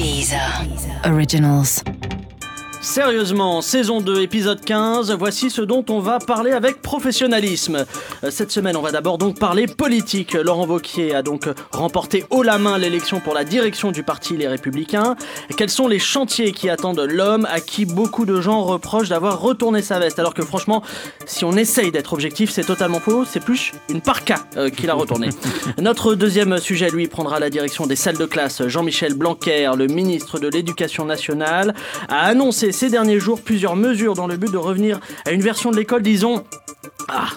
Deezer. Originals. Sérieusement, saison 2, épisode 15, voici ce dont on va parler avec professionnalisme. Euh, Cette semaine, on va d'abord donc parler politique. Laurent Wauquiez a donc remporté haut la main l'élection pour la direction du parti Les Républicains. Quels sont les chantiers qui attendent l'homme à qui beaucoup de gens reprochent d'avoir retourné sa veste? Alors que franchement, si on essaye d'être objectif, c'est totalement faux, c'est plus une parka euh, qu'il a retourné. Notre deuxième sujet, lui, prendra la direction des salles de classe. Jean-Michel Blanquer, le ministre de l'Éducation nationale, a annoncé ces derniers jours plusieurs mesures dans le but de revenir à une version de l'école, disons, ah,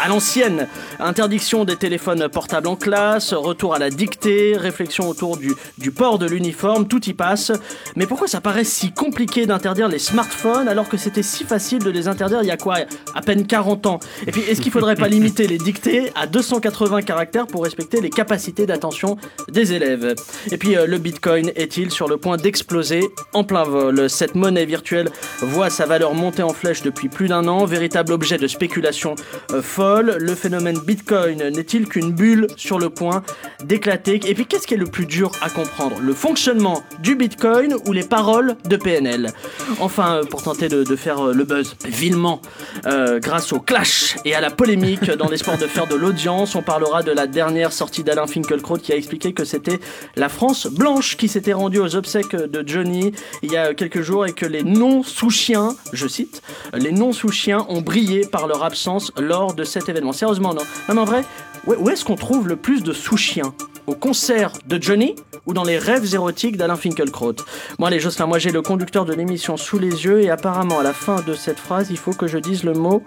à l'ancienne. Interdiction des téléphones portables en classe, retour à la dictée, réflexion autour du, du port de l'uniforme, tout y passe. Mais pourquoi ça paraît si compliqué d'interdire les smartphones alors que c'était si facile de les interdire il y a quoi À peine 40 ans? Et puis, est-ce qu'il faudrait pas limiter les dictées à 280 caractères pour respecter les capacités d'attention des élèves? Et puis, euh, le bitcoin est-il sur le point d'exploser en plein vol? Cette monnaie virtuelle voit sa valeur monter en flèche depuis plus d'un an, véritable objet de spéculation folle. Le phénomène Bitcoin n'est-il qu'une bulle sur le point d'éclater Et puis qu'est-ce qui est le plus dur à comprendre? Le fonctionnement du Bitcoin ou les paroles de PNL Enfin, euh, pour tenter de, faire euh, le buzz vilement, euh, grâce au clash et à la polémique, dans l'espoir de faire de l'audience, on parlera de la dernière sortie d'Alain Finkielkraut qui a expliqué que c'était la France blanche qui s'était rendue aux obsèques de Johnny il y a quelques jours et que les non-sous-chiens, je cite, les non-sous-chiens ont brillé par leur absence lors de cet événement. Sérieusement, non. Non, en vrai, où est-ce qu'on trouve le plus de sous-chiens? Au concert de Johnny ou dans les rêves érotiques d'Alain Finkielkraut? Moi, les Jocelyn, moi j'ai le conducteur de l'émission sous les yeux et apparemment à la fin de cette phrase, il faut que je dise le mot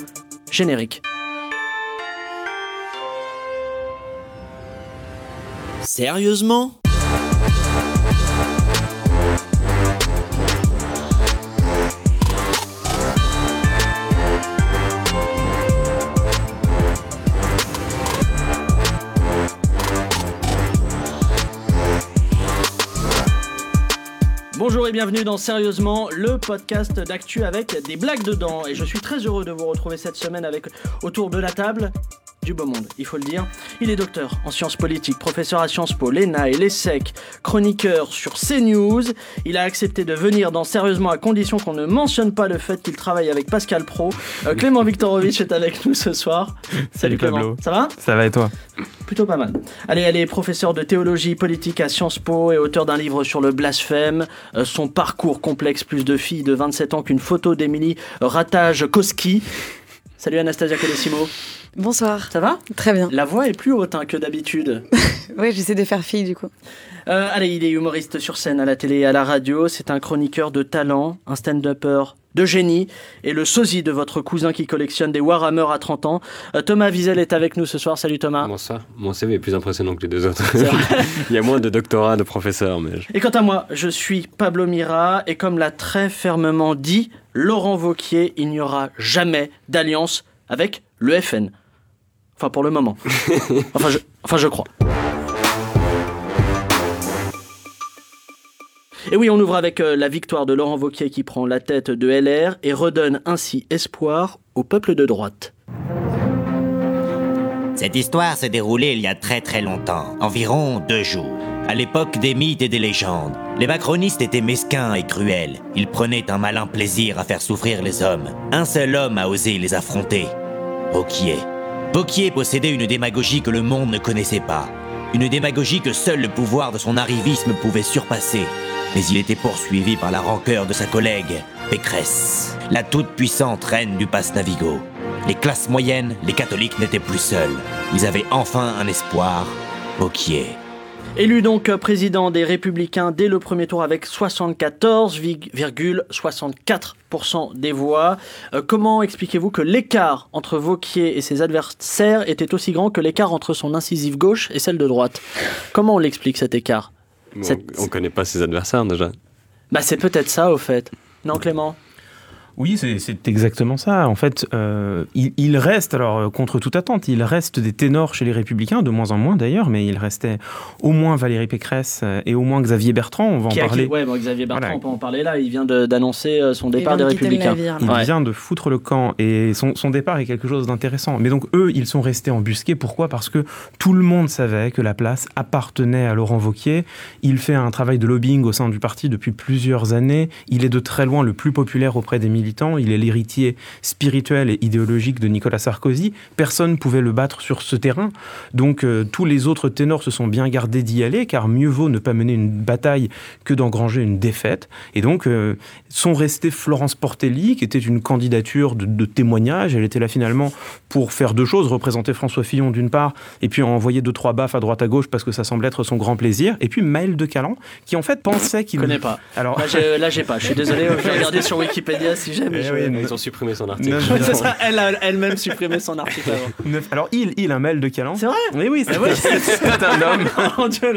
générique. Sérieusement? Bonjour et bienvenue dans Sérieusement, le podcast d'actu avec des blagues dedans. Et je suis très heureux de vous retrouver cette semaine avec autour de la table du beau monde, il faut le dire. Il est docteur en sciences politiques, professeur à Sciences Po, l'ENA et l'ESSEC, chroniqueur sur CNews. Il a accepté de venir dans Sérieusement à condition qu'on ne mentionne pas le fait qu'il travaille avec Pascal Pro. Euh, Clément Viktorovitch est avec nous ce soir. Salut Pablo. Ça va? Ça va et toi? Plutôt pas mal. Allez, elle est professeure de théologie politique à Sciences Po et auteur d'un livre sur le blasphème. Euh, son parcours complexe, plus de filles de 27 ans qu'une photo d'Émilie Ratage-Koski. Salut Anastasia Colessimo. Bonsoir. Ça va? Très bien. La voix est plus haute hein, que d'habitude. Oui, j'essaie de faire fille du coup. Euh, allez, il est humoriste sur scène, à la télé et à la radio. C'est un chroniqueur de talent, un stand-upper de génie et le sosie de votre cousin qui collectionne des Warhammer à 30 ans. Euh, Thomas Wiesel est avec nous ce soir. Salut Thomas. Comment ça Mon CV est plus impressionnant que les deux autres. Il y a moins de doctorats de professeurs, mais je- Et quant à moi, je suis Pablo Mira et comme l'a très fermement dit Laurent Vauquier, il n'y aura jamais d'alliance avec le FN. Enfin, pour le moment. Enfin, je, enfin, je crois. Et oui, on ouvre avec euh, la victoire de Laurent Vauquier qui prend la tête de LR et redonne ainsi espoir au peuple de droite. Cette histoire s'est déroulée il y a très très longtemps, environ deux jours. À l'époque des mythes et des légendes, les macronistes étaient mesquins et cruels. Ils prenaient un malin plaisir à faire souffrir les hommes. Un seul homme a osé les affronter. Vauquier. Vauquier possédait une démagogie que le monde ne connaissait pas. Une démagogie que seul le pouvoir de son arrivisme pouvait surpasser. Mais il était poursuivi par la rancœur de sa collègue, Pécresse, la toute-puissante reine du passe Navigo. Les classes moyennes, les catholiques n'étaient plus seuls. Ils avaient enfin un espoir, Vauquier. Élu donc président des Républicains dès le premier tour avec 74,64% des voix. Euh, comment expliquez-vous que l'écart entre Vauquier et ses adversaires était aussi grand que l'écart entre son incisive gauche et celle de droite? Comment on l'explique cet écart? Bon, Cette- on, on connaît pas ses adversaires déjà. Bah c'est peut-être ça au fait. Non Clément? Oui, c'est- exactement ça. En fait, euh, il, il reste, alors euh, contre toute attente, il reste des ténors chez les Républicains, de moins en moins d'ailleurs, mais il restait au moins Valérie Pécresse euh, et au moins Xavier Bertrand. On va Qui en parler. ouais, bon, Xavier Bertrand, Voilà. on peut en parler là. Il vient d'annoncer son départ des Républicains. navire, Il. Ouais. vient de foutre le camp et son, son départ est quelque chose d'intéressant. Mais donc eux, ils sont restés embusqués. Pourquoi? Parce que tout le monde savait que la place appartenait à Laurent Wauquiez. Il fait un travail de lobbying au sein du parti depuis plusieurs années. Il est de très loin le plus populaire auprès des militants. Il est l'héritier spirituel et idéologique de Nicolas Sarkozy. Personne ne pouvait le battre sur ce terrain. Donc euh, tous les autres ténors se sont bien gardés d'y aller, car mieux vaut ne pas mener une bataille que d'engranger une défaite. Et donc euh, sont restés Florence Portelli, qui était une candidature de, de témoignage. Elle était là finalement pour faire deux choses, représenter François Fillon d'une part, et puis envoyer deux, trois baffes à droite à gauche parce que ça semble être son grand plaisir. Et puis Maël de Calan, qui en fait pensait Je qu'il... connais pas. Alors, Là, j'ai- Là, j'ai pas. Je suis désolé. Je vais regarder sur Wikipédia si j'aime. Eh je- oui, Ils ont supprimé son article. C'est ça, elle a elle-même supprimé son article avant. neuf- alors il, il, un Maël de Calan. C'est vrai Oui, oui, c'est Eh ouais, c'est un homme. Mon Dieu,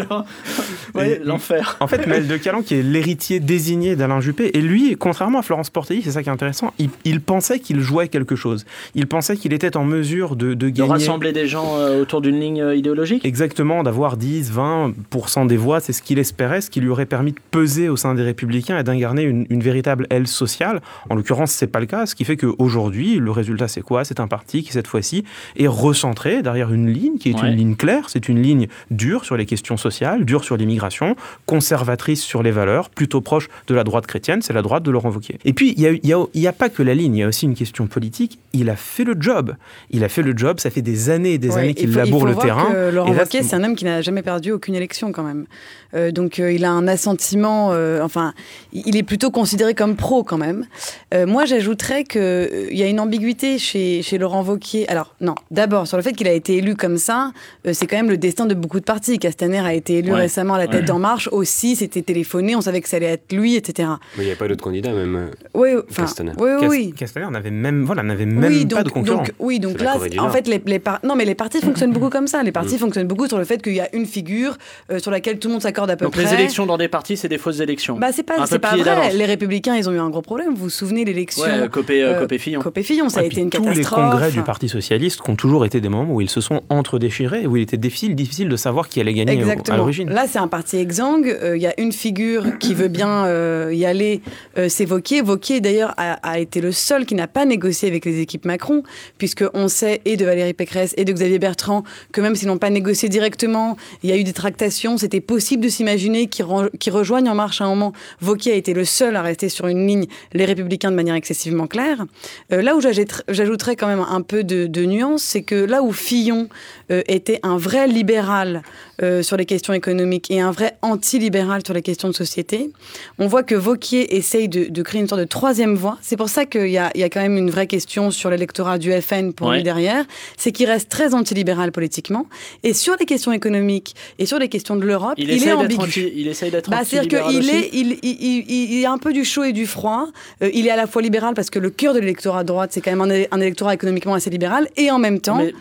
l'enfer. En fait, Maël de Calan, qui est l'héritier désigné d'Alain Juppé, et lui, contrairement à Florence Portelli, c'est ça qui est intéressant, il, il pensait qu'il jouait quelque chose. Il pensait qu'il était en mesure de, de De gagner. rassembler des gens euh, autour d'une ligne euh, idéologique Exactement, d'avoir 10, 20% des voix, c'est ce qu'il espérait, ce qui lui aurait permis de peser au sein des Républicains et d'incarner une, une véritable aile sociale. En l'occurrence, c'est pas le cas, ce qui fait qu'aujourd'hui, le résultat, c'est quoi? C'est un parti qui, cette fois-ci, est recentré derrière une ligne qui est Ouais. une ligne claire, c'est une ligne dure sur les questions sociales, dure sur l'immigration, conservatrice sur les valeurs, plutôt proche de la droite chrétienne, c'est la droite de Laurent Wauquiez. Et puis, il n'y a, y a- il y a pas que la ligne, il y a aussi une question politique. Il a fait le job. Il a fait le job, ça fait des années et des Ouais, années il qu'il laboure le terrain. que Laurent Et là, Wauquiez, c'est- c'est un homme qui n'a jamais perdu aucune élection quand même. Euh, donc euh, il a un assentiment, euh, enfin, il est plutôt considéré comme pro quand même. Euh, moi, j'ajouterais qu'il y a une ambiguïté chez, chez Laurent Wauquiez. Alors, non, d'abord, sur le fait qu'il a été élu comme ça, euh, c'est quand même le destin de beaucoup de partis. Castaner a été élu Ouais. récemment à la tête Ouais. d'En Marche aussi, c'était téléphoné, on savait que ça allait être lui, etc. Mais il n'y a pas d'autres candidats, même. Oui, enfin, Castaner. oui, oui, Cas- oui. Castaner n'avait même, voilà, n'avait même oui, pas donc, de concurrent. donc- oui, donc là, en fait, les, les par- non, mais les partis fonctionnent beaucoup comme ça. Les Mm. partis fonctionnent beaucoup sur le fait qu'il y a une figure euh, sur laquelle tout le monde s'accorde à peu Donc près. les élections dans des partis, c'est des fausses élections. Bah, c'est pas, pas vrai. Les Républicains, ils ont eu un gros problème. Vous vous souvenez l'élection Ouais, Copé, euh, euh, Copé Fillon. Copé-Fillon, ça a été une tous les catastrophe. congrès du Parti socialiste ont toujours été des moments où ils se sont entre-déchirés, où il était difficile, difficile de savoir qui allait gagner à l'origine. Là, c'est un parti exsangue. Euh, Il y a une figure qui veut bien euh, y aller, euh, c'est Vauquier. Vauquier, d'ailleurs, a, a été le seul qui n'a pas négocié avec les équipes Macron, puisque on sait, et de Valérie Pécresse et de Xavier Bertrand, que même s'ils n'ont pas négocié directement, il y a eu des tractations. C'était possible de s'imaginer qu'ils qu'ils rejoignent En Marche à un moment. Vauquier a été le seul à rester sur une ligne, les Républicains, de manière excessivement claire. Euh, là où j'ajouterais- quand même un peu de, de nuance, c'est que là où Fillon euh, était un vrai libéral euh, sur les questions économiques et un vrai anti-libéral sur les questions de société, on voit que Vauquier essaye de, de créer une sorte de troisième voie. C'est pour ça qu'il y a, il y a quand même une vraie question sur l'électorat du FN pour Ouais. lui derrière. C'est qu'il reste très anti-libéral politiquement. Et sur les questions économiques et sur les questions de l'Europe, Il, il, est essaye d'être ambigu. anti- il essaye d'être Bah, C'est-à-dire qu'il est, il, il, il, il est un peu du chaud et du froid. Euh, il est à la fois libéral parce que le cœur de l'électorat de droite, c'est quand même un, électorat économiquement assez libéral. Et en même temps, Mais-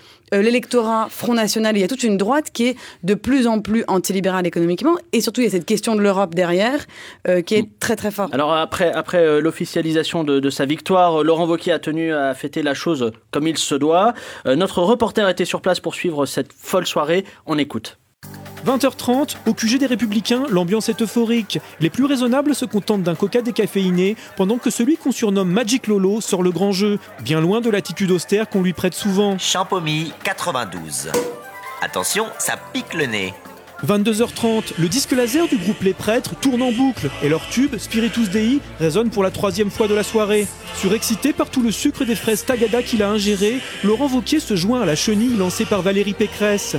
l'électorat Front National, il y a toute une droite qui est de plus en plus antilibérale économiquement. Et surtout, il y a cette question de l'Europe derrière euh, qui est très très forte. Alors après, après euh, l'officialisation de, sa victoire, euh, Laurent Wauquiez a tenu à fêter la chose comme il se doit. Euh, notre reporter était sur place pour suivre cette folle soirée. On écoute. 20h30, au QG des Républicains, l'ambiance est euphorique. Les plus raisonnables se contentent d'un coca décaféiné, pendant que celui qu'on surnomme Magic Lolo sort le grand jeu, bien loin de l'attitude austère qu'on lui prête souvent. Champomy 92. Attention, ça pique le nez. 22h30, le disque laser du groupe Les Prêtres tourne en boucle et leur tube, Spiritus Dei, résonne pour la troisième fois de la soirée. Surexcité par tout le sucre des fraises Tagada qu'il a ingéré, Laurent Wauquiez se joint à la chenille lancée par Valérie Pécresse.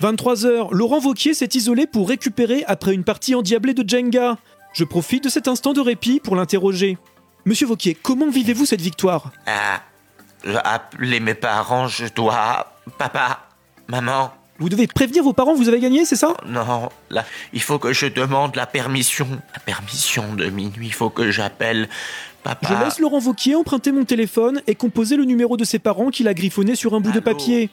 23h, Laurent Wauquiez s'est isolé pour récupérer après une partie endiablée de Jenga. Je profite de cet instant de répit pour l'interroger. Monsieur Wauquiez, comment vivez-vous cette victoire? Ah, appeler mes parents, je dois. Papa, maman, Vous devez prévenir vos parents vous avez gagné, c'est ça? Non, là, il faut que je demande la permission. La permission de minuit, il faut que j'appelle papa. Je laisse Laurent Wauquiez emprunter mon téléphone et composer le numéro de ses parents qu'il a griffonné sur un bout de papier.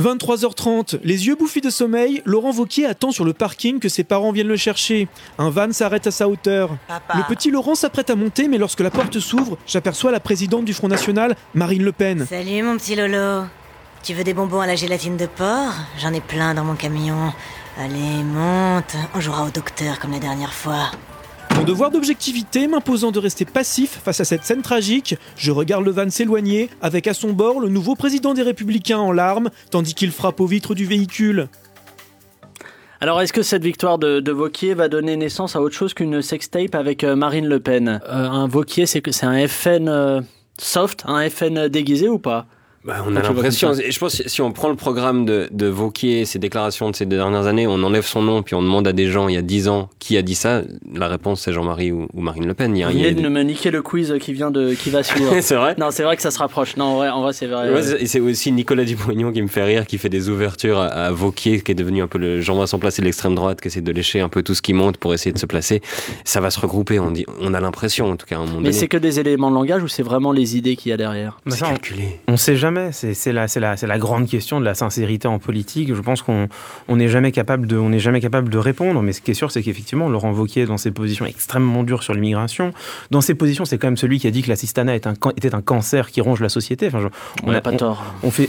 23h30, les yeux bouffis de sommeil, Laurent Vauquier attend sur le parking que ses parents viennent le chercher. Un van s'arrête à sa hauteur. Le petit Laurent s'apprête à monter, mais lorsque la porte s'ouvre, j'aperçois la présidente du Front National, Marine Le Pen. Salut mon petit Lolo. Tu veux des bonbons à la gélatine de porc? J'en ai plein dans mon camion. Allez, monte. On jouera au docteur comme la dernière fois. Mon devoir d'objectivité m'imposant de rester passif face à cette scène tragique, je regarde le van s'éloigner, avec à son bord le nouveau président des Républicains en larmes, tandis qu'il frappe aux vitres du véhicule. Alors, est-ce que cette victoire de, de Vauquier va donner naissance à autre chose qu'une sextape avec euh, Marine Le Pen? Euh, Un Vauquier, c'est un FN euh, soft, un FN déguisé ou pas? Bah, on a l'impression, je pense que si on prend le programme de, de Vauquier, ses déclarations de ces deux dernières années, on enlève son nom, puis on demande à des gens il y a 10 ans qui a dit ça, la réponse c'est Jean-Marie ou, ou Marine Le Pen. Il y a, Vous il y a venez de des- me niquer le quiz qui vient de qui va suivre. c'est vrai non, c'est vrai que ça se rapproche. Non, en vrai, en vrai c'est vrai. Ouais, c'est- aussi Nicolas Dupont-Aignan qui me fait rire, qui fait des ouvertures à, à Vauquier, qui est devenu un peu le Jean-Vincent Placé de l'extrême droite, qui essaie de lécher un peu tout ce qui monte pour essayer de se placer. Ça va se regrouper, on, dit, on a l'impression en tout cas à un moment Mais c'est que des éléments de langage ou c'est vraiment les idées qu'il y a derrière? Bah, C'est calculé. On ne sait jamais, c'est c'est la, grande question de la sincérité en politique. Je pense qu'on on n'est jamais, capable de- on n'est jamais capable de répondre, mais ce qui est sûr, c'est qu'effectivement, Laurent Wauquiez, dans ses positions extrêmement dures sur l'immigration, dans ses positions, c'est quand même celui qui a dit que l'assistanat est un était un cancer qui ronge la société. Enfin, je- On n'a pas tort. On, fait,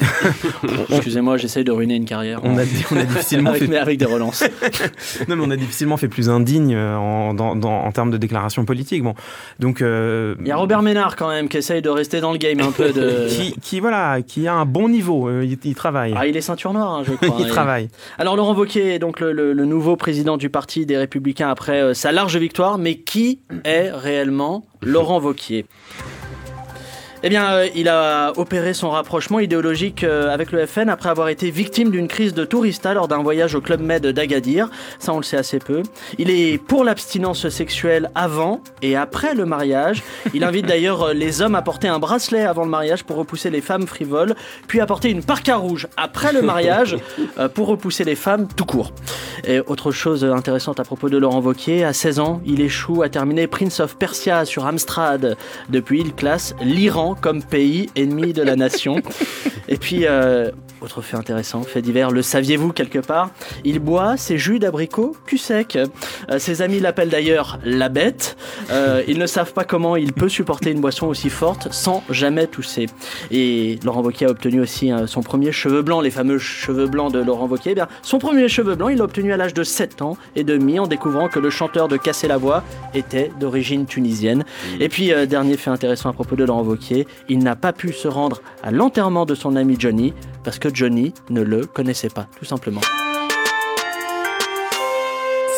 Excusez-moi, j'essaye de ruiner une carrière. on, a, on a difficilement avec, fait mais avec des relances. non, mais on a difficilement fait plus indigne euh, en, dans- dans- en termes de déclaration politique. Bon, donc euh, Il y a Robert Ménard quand même qui essaye de rester dans le game un peu de. qui, qui, voilà, qui a un bon niveau. euh, il, il travaille. Ah, il est ceinture noire, hein, je crois. il Et- travaille. Alors Laurent Wauquiez est donc le, le- le nouveau président du parti des Républicains après euh, sa large victoire, mais qui est réellement Laurent Wauquiez? Eh bien, euh, il a opéré son rapprochement idéologique euh, avec le FN après avoir été victime d'une crise de tourista lors d'un voyage au Club Med d'Agadir. Ça, on le sait assez peu. Il est pour l'abstinence sexuelle avant et après le mariage. Il invite d'ailleurs euh, les hommes à porter un bracelet avant le mariage pour repousser les femmes frivoles, puis à porter une parka rouge après le mariage euh, pour repousser les femmes tout court. Et autre chose intéressante à propos de Laurent Wauquiez, à 16 ans, il échoue à terminer Prince of Persia sur Amstrad. Depuis, il classe l'Iran comme pays ennemi de la nation. Et puis, euh, autre fait intéressant, fait divers, le saviez-vous quelque part? Il boit ses jus d'abricot cul sec. Euh, ses amis l'appellent d'ailleurs la bête. Euh, ils ne savent pas comment il peut supporter une boisson aussi forte sans jamais tousser. Et Laurent Wauquiez a obtenu aussi euh, son premier cheveu blanc, les fameux cheveux blancs de Laurent Wauquiez. Eh bien, son premier cheveu blanc, il l'a obtenu à l'âge de 7 ans et demi en découvrant que le chanteur de Casser la voix était d'origine tunisienne. Et puis, euh, dernier fait intéressant à propos de Laurent Wauquiez, il n'a pas pu se rendre à l'enterrement de son ami Johnny parce que Johnny ne le connaissait pas, tout simplement.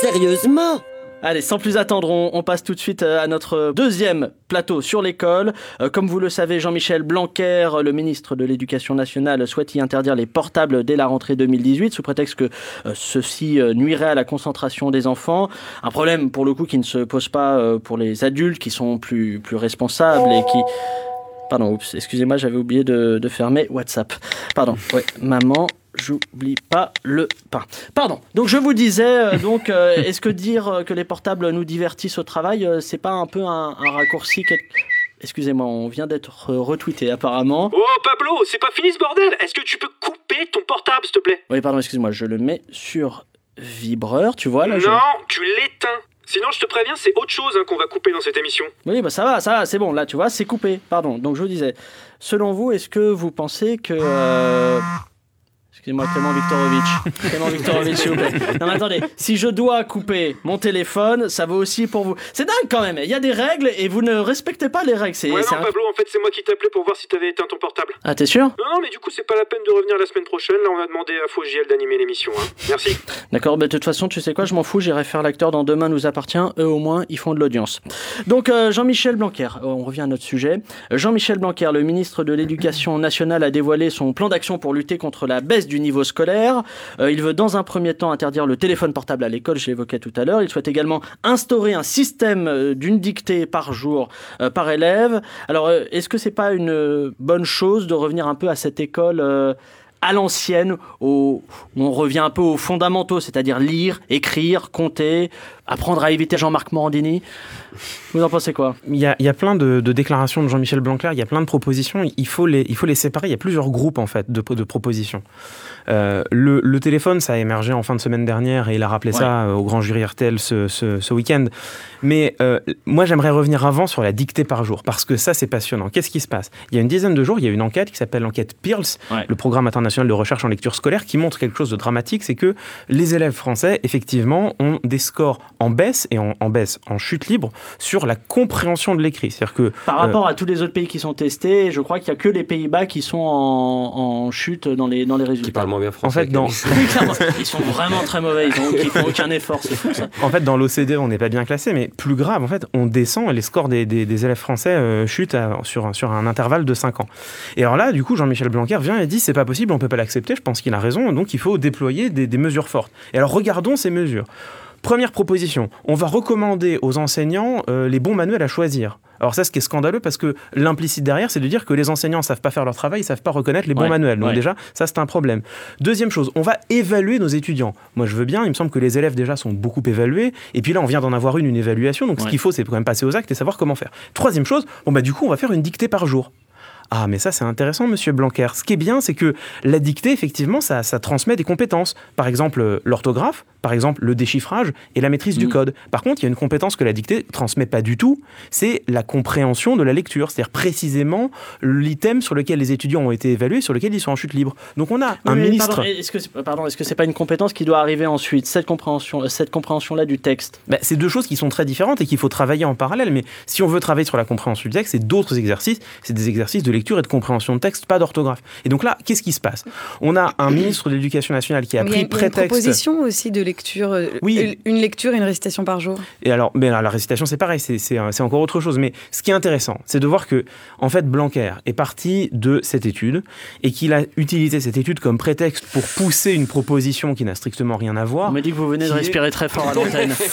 Sérieusement? Allez, sans plus attendre, on, on passe tout de suite euh, à notre deuxième plateau sur l'école. Euh, comme vous le savez, Jean-Michel Blanquer, le ministre de l'Éducation nationale, souhaite y interdire les portables dès la rentrée 2018 sous prétexte que euh, ceci euh, nuirait à la concentration des enfants. Un problème pour le coup qui ne se pose pas euh, pour les adultes qui sont plus, plus responsables et qui... Pardon, oups, excusez-moi, j'avais oublié de, de fermer WhatsApp. Pardon, ouais, maman, j'oublie pas le pain. Pardon. Donc je vous disais, euh, donc, euh, est-ce que dire euh, que les portables nous divertissent au travail, euh, c'est pas un peu un, un raccourci quel- Excusez-moi, on vient d'être retweeté apparemment. Oh Pablo, c'est pas fini ce bordel Est-ce que tu peux couper ton portable s'il te plaît? Oui, pardon, excuse-moi, je le mets sur vibreur, tu vois là. je- Non, tu l'éteins. Sinon, je te préviens, c'est autre chose hein, qu'on va couper dans cette émission. Oui, bah ça va, ça va, c'est bon, là, tu vois, c'est coupé. Pardon. Donc je vous disais, selon vous, est-ce que vous pensez que. euh, Excusez-moi, Clément Viktorovitch. Clément Viktorovitch, s'il vous plaît. Non, mais attendez, si je dois couper mon téléphone, ça vaut aussi pour vous. C'est dingue quand même, il y a des règles et vous ne respectez pas les règles. C'est, Ouais, c'est non, un- Pablo, en fait, c'est moi qui t'appelais pour voir si t'avais éteint ton portable. Ah, t'es sûr? Non, non, mais du coup, c'est pas la peine de revenir la semaine prochaine. Là, on a demandé à Fogiel d'animer l'émission. Hein. Merci. D'accord, bah, de toute façon, tu sais quoi, je m'en fous, j'irai faire l'acteur dans Demain nous appartient, eux au moins, ils font de l'audience. Donc, euh, Jean-Michel Blanquer, euh, on revient à notre sujet. Jean-Michel Blanquer, le ministre de l'Éducation nationale, a dévoilé son plan d'action pour lutter contre la baisse du niveau scolaire. Euh, il veut, dans un premier temps, interdire le téléphone portable à l'école, je l'évoquais tout à l'heure. Il souhaite également instaurer un système euh, d'une dictée par jour euh, par élève. Alors, est-ce que c'est pas une bonne chose de revenir un peu à cette école à l'ancienne, où on revient un peu aux fondamentaux, c'est-à-dire lire, écrire, compter, apprendre à éviter Jean-Marc Morandini. Vous en pensez quoi? Il y, a, il y a plein de, de déclarations de Jean-Michel Blanquer, il y a plein de propositions. Il faut, les, il faut les séparer. Il y a plusieurs groupes en fait de, de propositions. Euh, le, le, téléphone, ça a émergé en fin de semaine dernière et il a rappelé ouais. ça au grand jury RTL ce, ce, ce week-end. Mais euh, moi, j'aimerais revenir avant sur la dictée par jour parce que ça, c'est passionnant. Qu'est-ce qui se passe? Il y a une dizaine de jours, il y a une enquête qui s'appelle l'enquête PIRLS, ouais. le programme international de recherche en lecture scolaire, qui montre quelque chose de dramatique c'est que les élèves français, effectivement, ont des scores en baisse et en, en baisse, en chute libre sur la compréhension de l'écrit. C'est-à-dire que par rapport euh, à tous les autres pays qui sont testés, je crois qu'il n'y a que les Pays-Bas qui sont en, en, chute dans les dans les résultats. Qui parlent moins bien français. En fait, dans... ils sont vraiment très mauvais. Ils, ont, ils font aucun effort. C'est fou ça. En fait, dans l'OCDE, on n'est pas bien classé, mais plus grave, en fait, on descend et les scores des, des, des élèves français euh, chutent à, sur sur un intervalle de 5 ans. Et alors là, du coup, Jean-Michel Blanquer vient et dit c'est pas possible, on peut pas l'accepter. Je pense qu'il a raison, donc il faut déployer des, des mesures fortes. Et alors regardons ces mesures. Première proposition, on va recommander aux enseignants euh, les bons manuels à choisir. Alors ça, ce qui est scandaleux, parce que l'implicite derrière, c'est de dire que les enseignants ne savent pas faire leur travail, ils ne savent pas reconnaître les bons Ouais, manuels. Donc ouais. déjà, ça, c'est un problème. Deuxième chose, on va évaluer nos étudiants. Moi, je veux bien, il me semble que les élèves déjà sont beaucoup évalués, et puis là, on vient d'en avoir une, une évaluation, donc ce qu'il faut, c'est quand même passer aux actes et savoir comment faire. Troisième chose, bon bah du coup, on va faire une dictée par jour. Ah, mais ça, c'est intéressant, monsieur Blanquer. Ce qui est bien, c'est que la dictée, effectivement, ça, ça transmet des compétences. Par exemple, euh, l'orthographe, par exemple, le déchiffrage et la maîtrise du Mm. code. Par contre, il y a une compétence que la dictée transmet pas du tout, c'est la compréhension de la lecture. C'est-à-dire précisément l'item sur lequel les étudiants ont été évalués, sur lequel ils sont en chute libre. Donc on a un Oui, ministre... Pardon, est-ce que c'est pardon, est-ce que c'est pas une compétence qui doit arriver ensuite cette compréhension, euh, cette compréhension là du texte? Bah, c'est deux choses qui sont très différentes et qu'il faut travailler en parallèle. Mais si on veut travailler sur la compréhension du texte, c'est d'autres exercices. C'est des exercices de lecture et de compréhension de texte, pas d'orthographe. Et donc là, qu'est-ce qui se passe? On a un ministre de l'Éducation nationale qui a Il y a, pris y a une prétexte. proposition aussi de lecture, euh, Oui. une lecture et une récitation par jour. Et alors, mais alors, la récitation, c'est pareil, c'est- encore autre chose. Mais ce qui est intéressant, c'est de voir que, en fait, Blanquer est parti de cette étude et qu'il a utilisé cette étude comme prétexte pour pousser une proposition qui n'a strictement rien à voir. On me dit que vous venez de est- respirer très fort à l'antenne. Non, mais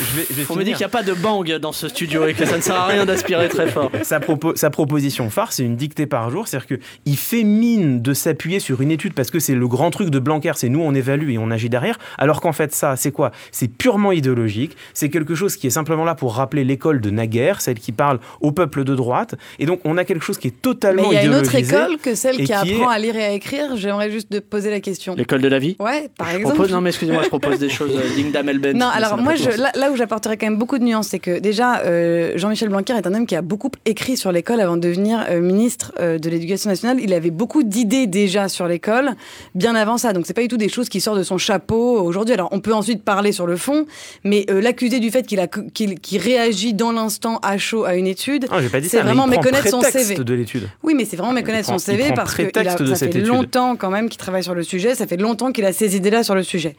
je vais- je vais On me dit qu'il n'y a pas de bang dans ce studio et que ça ne sert à rien d'aspirer très fort. sa, propo- sa proposition phare, c'est une dictée par jour. C'est-à-dire qu'il fait mine de s'appuyer sur une étude parce que c'est le grand truc de Blanquer, c'est nous on évalue et on agit derrière. Alors qu'en fait, ça, c'est quoi? C'est purement idéologique. C'est quelque chose qui est simplement là pour rappeler l'école de naguère, celle qui parle au peuple de droite. Et donc, on a quelque chose qui est Mais totalement il y a une autre école que celle qui qui apprend est- à lire et à écrire. J'aimerais juste de poser la question. L'école de la vie? Ouais, par Je exemple. propose, non mais excusez-moi, je propose des choses euh, dignes d'Amel Bent. Non, mais alors moi, je, là, là où j'apporterais quand même beaucoup de nuances, c'est que déjà, euh, Jean-Michel Blanquer est un homme qui a beaucoup écrit sur l'école avant de devenir euh, ministre euh, de l'Éducation nationale. Il avait beaucoup d'idées déjà sur l'école, bien avant ça. Donc c'est pas du tout des choses qui sortent de son chapeau aujourd'hui. Alors on peut ensuite parler sur le fond, mais euh, l'accuser du fait qu'il a qu'il qu'il réagit dans l'instant à chaud à une étude, Ah, c'est vraiment méconnaître son CV. de l'étude. Oui, mais c'est vraiment méconnaître prend- son CV parce que il a- ça fait étude. longtemps quand même qu'il travaille sur le sujet. Ça fait longtemps qu'il a ces idées-là sur le sujet.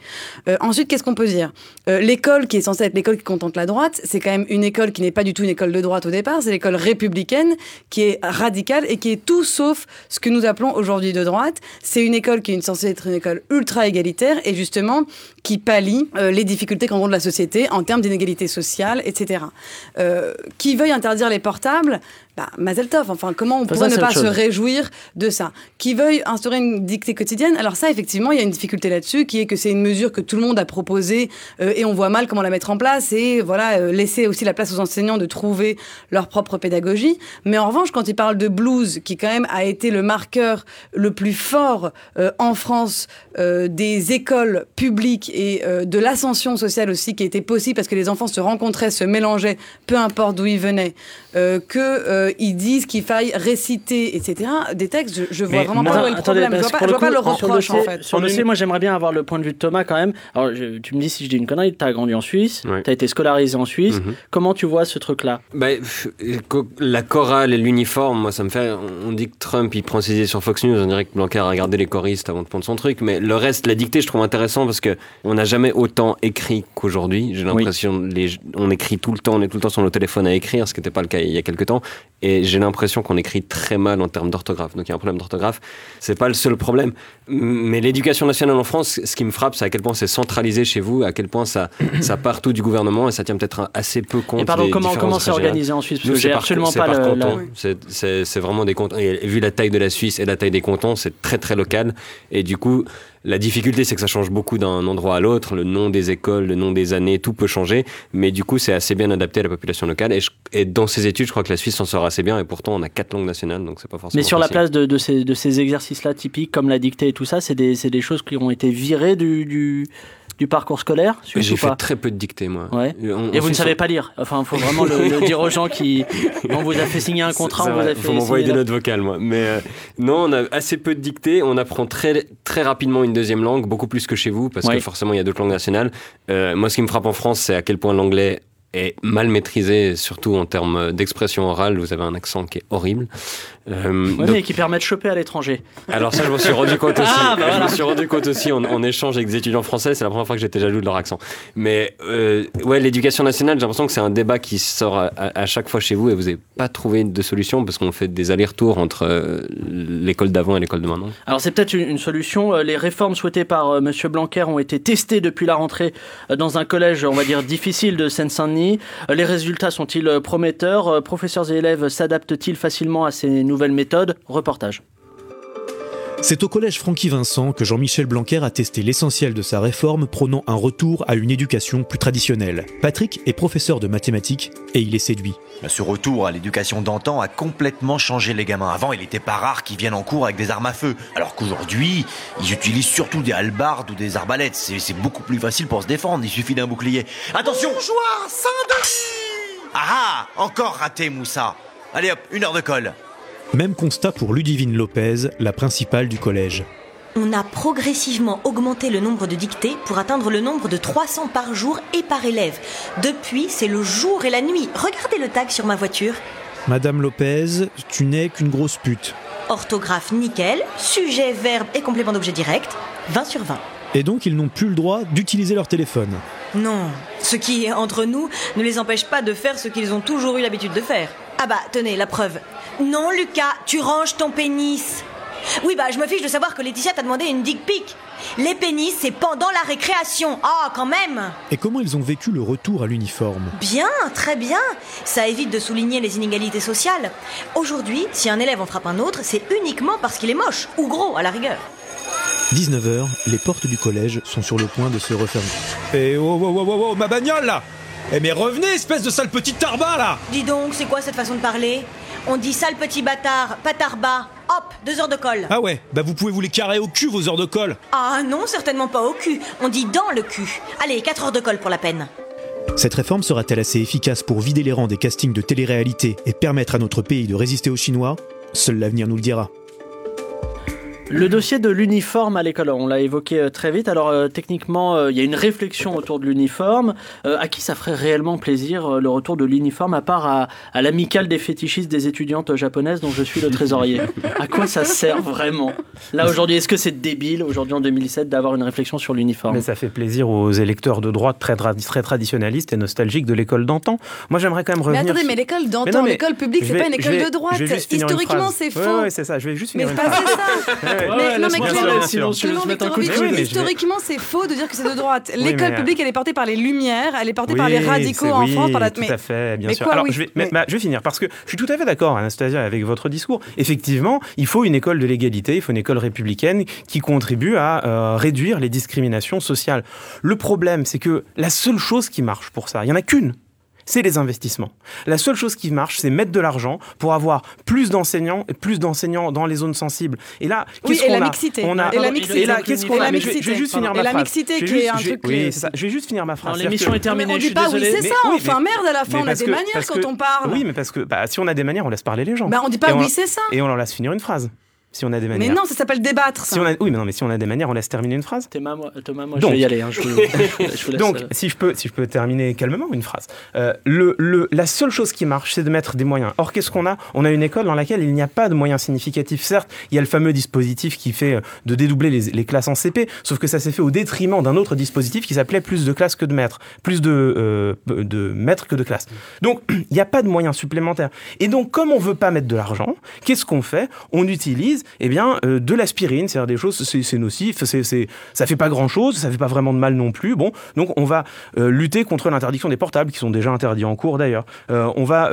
Euh, ensuite, qu'est-ce qu'on peut dire? Euh, L'école qui est censée être l'école qui contente la droite, c'est quand même une école qui n'est pas du tout une école de droite au départ. C'est l'école républicaine qui est radicale et qui est tout sauf ce que nous appelons aujourd'hui de droite. C'est une école qui est censée être une école ultra égalitaire et justement qui pallie euh, les difficultés qu'en de la société en termes d'inégalité sociale, etc. Euh, qui veuille interdire les portables, bah, Mazel Tov. Enfin, comment on pourrait ne pas se réjouir de ça? Qui veuille instaurer une dictée quotidienne? Alors ça, effectivement, il y a une difficulté là-dessus, qui est que c'est une mesure que tout le monde a proposée euh, et on voit mal comment la mettre en place et voilà euh, laisser aussi la place aux enseignants de trouver leur propre pédagogie. Mais en revanche, quand il parle de blues, qui quand même a été le marqueur le plus fort euh, en France euh, des écoles publiques et euh, de l'ascension sociale aussi qui était possible parce que les enfants se rencontraient, se mélangeaient, peu importe d'où ils venaient, euh, que euh, ils disent qu'il faille réciter, etc. Des textes, je, je vois Mais vraiment pas où est le Attendez, problème. Je vois pas, vois le reproche en fait. Sur le dossier, moi j'aimerais bien avoir le point de vue de Thomas quand même. Alors je- tu me dis si je dis une connerie, tu as grandi en Suisse, Ouais. tu as été scolarisé en Suisse. Mhm. Comment tu vois ce truc-là? Bah, la chorale et l'uniforme, moi ça me fait. On dit que Trump il prend ses idées sur Fox News, on dirait que Blanquer a regardé les choristes avant de prendre son truc, mais le reste, la dictée, je trouve intéressant parce que on n'a jamais autant écrit qu'aujourd'hui. J'ai l'impression, les- on écrit tout le temps, on est tout le temps sur nos téléphones à écrire, ce qui n'était pas le cas il y a quelques temps, et j'ai l'impression qu'on écrit très mal en termes d'orthographe. Donc il y a un problème d'orthographe. C'est pas le seul problème, mais l'éducation nationale en France, ce qui me frappe, c'est à quel point c'est centralisé chez vous, à quel point ça, ça part tout du gouvernement et ça tient peut-être assez peu compte. Et pardon, des comment comment c'est organisé en Suisse? Parce que j'ai absolument pas le. la- C'est- vraiment des cantons. Et vu la taille de la Suisse et la taille des cantons, c'est très très local. Et du coup, La difficulté, c'est que ça change beaucoup d'un endroit à l'autre. Le nom des écoles, le nom des années, tout peut changer. Mais du coup, c'est assez bien adapté à la population locale. Et, je- et dans ces études, je crois que la Suisse s'en sort assez bien. Et pourtant, on a quatre langues nationales, donc c'est pas forcément. Mais sur la place de, de ces, de ces exercices-là typiques, comme la dictée et tout ça, c'est des, choses qui ont été virées du, du, du parcours scolaire J'ai fait très peu de dictées, moi. Ouais. On- Et on vous ne savez sur- pas lire. Enfin, il faut vraiment le, le dire aux gens qui. On vous a fait signer un contrat, on vous a fait. faut m'envoyer des notes vocales, moi. Mais euh, non, on a assez peu de dictées. On apprend très, très rapidement une deuxième langue, beaucoup plus que chez vous, parce que forcément, il y a d'autres langues nationales. Euh, moi, ce qui me frappe en France, c'est à quel point l'anglais est mal maîtrisé, surtout en termes d'expression orale. Vous avez un accent qui est horrible. Euh, donc- mais qui permet de choper à l'étranger. alors ça, je m'en suis rendu compte aussi. Ah, bah Je voilà. me suis rendu compte aussi en, en échange avec des étudiants français. C'est la première fois que j'étais jaloux de leur accent. Mais euh, ouais, l'éducation nationale, j'ai l'impression que c'est un débat qui sort à, chaque fois chez vous et vous n'avez pas trouvé de solution parce qu'on fait des allers-retours entre euh, l'école d'avant et l'école de maintenant. Alors c'est peut-être une, une solution. Les réformes souhaitées par Monsieur Blanquer ont été testées depuis la rentrée dans un collège, on va dire difficile de Seine-Saint-Denis. Les résultats sont-ils prometteurs? Professeurs et élèves s'adaptent-ils facilement à ces nouvelles méthodes Reportage. C'est au collège Francky Vincent que Jean-Michel Blanquer a testé l'essentiel de sa réforme prônant un retour à une éducation plus traditionnelle. Patrick est professeur de mathématiques et il est séduit. Ce retour à l'éducation d'antan a complètement changé les gamins. Avant, il n'était pas rare qu'ils viennent en cours avec des armes à feu. Alors qu'aujourd'hui, ils utilisent surtout des halbardes ou des arbalètes. C'est beaucoup plus facile pour se défendre. Il suffit d'un bouclier. Attention Bonjour, Ah ah Encore raté, Moussa. Allez hop, une heure de colle. Même constat pour Ludivine Lopez, la principale du collège. On a progressivement augmenté le nombre de dictées pour atteindre le nombre de 300 par jour et par élève. Depuis, c'est le jour et la nuit. Regardez le tag sur ma voiture. Madame Lopez, tu n'es qu'une grosse pute. Orthographe nickel, sujet, verbe et complément d'objet direct, 20 sur 20. Et donc ils n'ont plus le droit d'utiliser leur téléphone. Non, ce qui entre nous ne les empêche pas de faire ce qu'ils ont toujours eu l'habitude de faire. Ah bah, tenez, la preuve. Non, Lucas, tu ranges ton pénis. Oui, bah, je me fiche de savoir que Laetitia t'a demandé une dick pic. Les pénis, c'est pendant la récréation. Ah, quand même Et comment ils ont vécu le retour à l'uniforme Bien, très bien. Ça évite de souligner les inégalités sociales. Aujourd'hui, si un élève en frappe un autre, c'est uniquement parce qu'il est moche, ou gros à la rigueur. 19h, les portes du collège sont sur le point de se refermer. Eh oh, oh, oh, oh, oh, ma bagnole là Eh mais revenez, espèce de sale petit tarbin là Dis donc, c'est quoi cette façon de parler? On dit sale petit bâtard, patarba. Hop, deux heures de colle. Ah ouais, bah vous pouvez vous les carrer au cul vos heures de colle Ah non, certainement pas au cul. On dit dans le cul. Allez, 4 heures de colle pour la peine. Cette réforme sera-t-elle assez efficace pour vider les rangs des castings de télé-réalité et permettre à notre pays de résister aux Chinois? Seul l'avenir nous le dira. Le dossier de l'uniforme à l'école, on l'a évoqué euh, très vite. Alors euh, techniquement, euh, il y a une réflexion autour de l'uniforme. Euh, à qui ça ferait réellement plaisir euh, le retour de l'uniforme, à part à, à l'amicale des fétichistes des étudiantes japonaises dont je suis le trésorier? À quoi ça sert vraiment? Là aujourd'hui, est-ce que c'est débile aujourd'hui en 2007 d'avoir une réflexion sur l'uniforme? Mais ça fait plaisir aux électeurs de droite très, tra- très traditionnalistes et nostalgiques de l'école d'antan. Moi, j'aimerais quand même Mais revenir. attendez, mais l'école Mais d'antan, mais l'école publique, c'est pas une école vais- de droite. Historiquement, c'est faux. ouais, c'est ça. Je vais juste Mais finir c'est une pas phrase. ça. Mais non, mais mettre un coup de historiquement, c'est faux de dire que c'est de droite. L'école publique, elle est portée par les Lumières, elle est portée par les radicaux en oui, France. Par la... Tout mais- à fait, bien mais sûr. quoi, Alors, oui je, vais, mais- Mais- bah, je vais finir parce que je suis tout à fait d'accord, Anastasia, avec votre discours. Effectivement, il faut une école de l'égalité, il faut une école républicaine qui contribue à euh, réduire les discriminations sociales. Le problème, c'est que la seule chose qui marche pour ça, il y en a qu'une. C'est les investissements. La seule chose qui marche, c'est mettre de l'argent pour avoir plus d'enseignants et plus d'enseignants dans les zones sensibles. Et là, Oui, qu'est-ce et qu'on la a mixité. On a Et la et mixité. là, qu'est-ce qu'on Et la a je vais- je vais juste finir ma Et la phrase. mixité qui est un je vais- truc oui, c'est ça. Je vais juste finir ma phrase. L'émission est terminée, on dit pas oui, c'est ça, oui, mais- s'emmerde à la fin, on a des manières quand on parle. Oui, mais parce que bah, si on a des manières, on laisse parler les gens. Bah, on dit pas Et oui, c'est ça. Et on leur laisse finir une phrase. Si on a des Mais manières. non, ça s'appelle débattre. ça. Si on a, oui, mais non, mais si on a des manières, on laisse terminer une phrase. Thomas, moi, Thomas, moi, Donc. je vais y aller. hein, je, vous, je vous laisse, Donc, euh, si je peux, si je peux terminer calmement une phrase. Euh, le, le, la seule chose qui marche, c'est de mettre des moyens. Or, qu'est-ce qu'on a? On a une école dans laquelle il n'y a pas de moyens significatifs. Certes, il y a le fameux dispositif qui fait euh, de dédoubler les, les classes en CP, sauf que ça s'est fait au détriment d'un autre dispositif qui s'appelait plus de classes que de maîtres, plus de, euh, de maîtres que de classes. Donc, il n'y a pas de moyens supplémentaires. Et donc, comme on veut pas mettre de l'argent, qu'est-ce qu'on fait? On utilise, eh bien, euh, de l'aspirine, c'est-à-dire des choses, c'est nocif, c'est, ça fait pas grand-chose, ça fait pas vraiment de mal non plus. Bon, donc on va euh, lutter contre l'interdiction des portables, qui sont déjà interdits en cours d'ailleurs. Euh, on va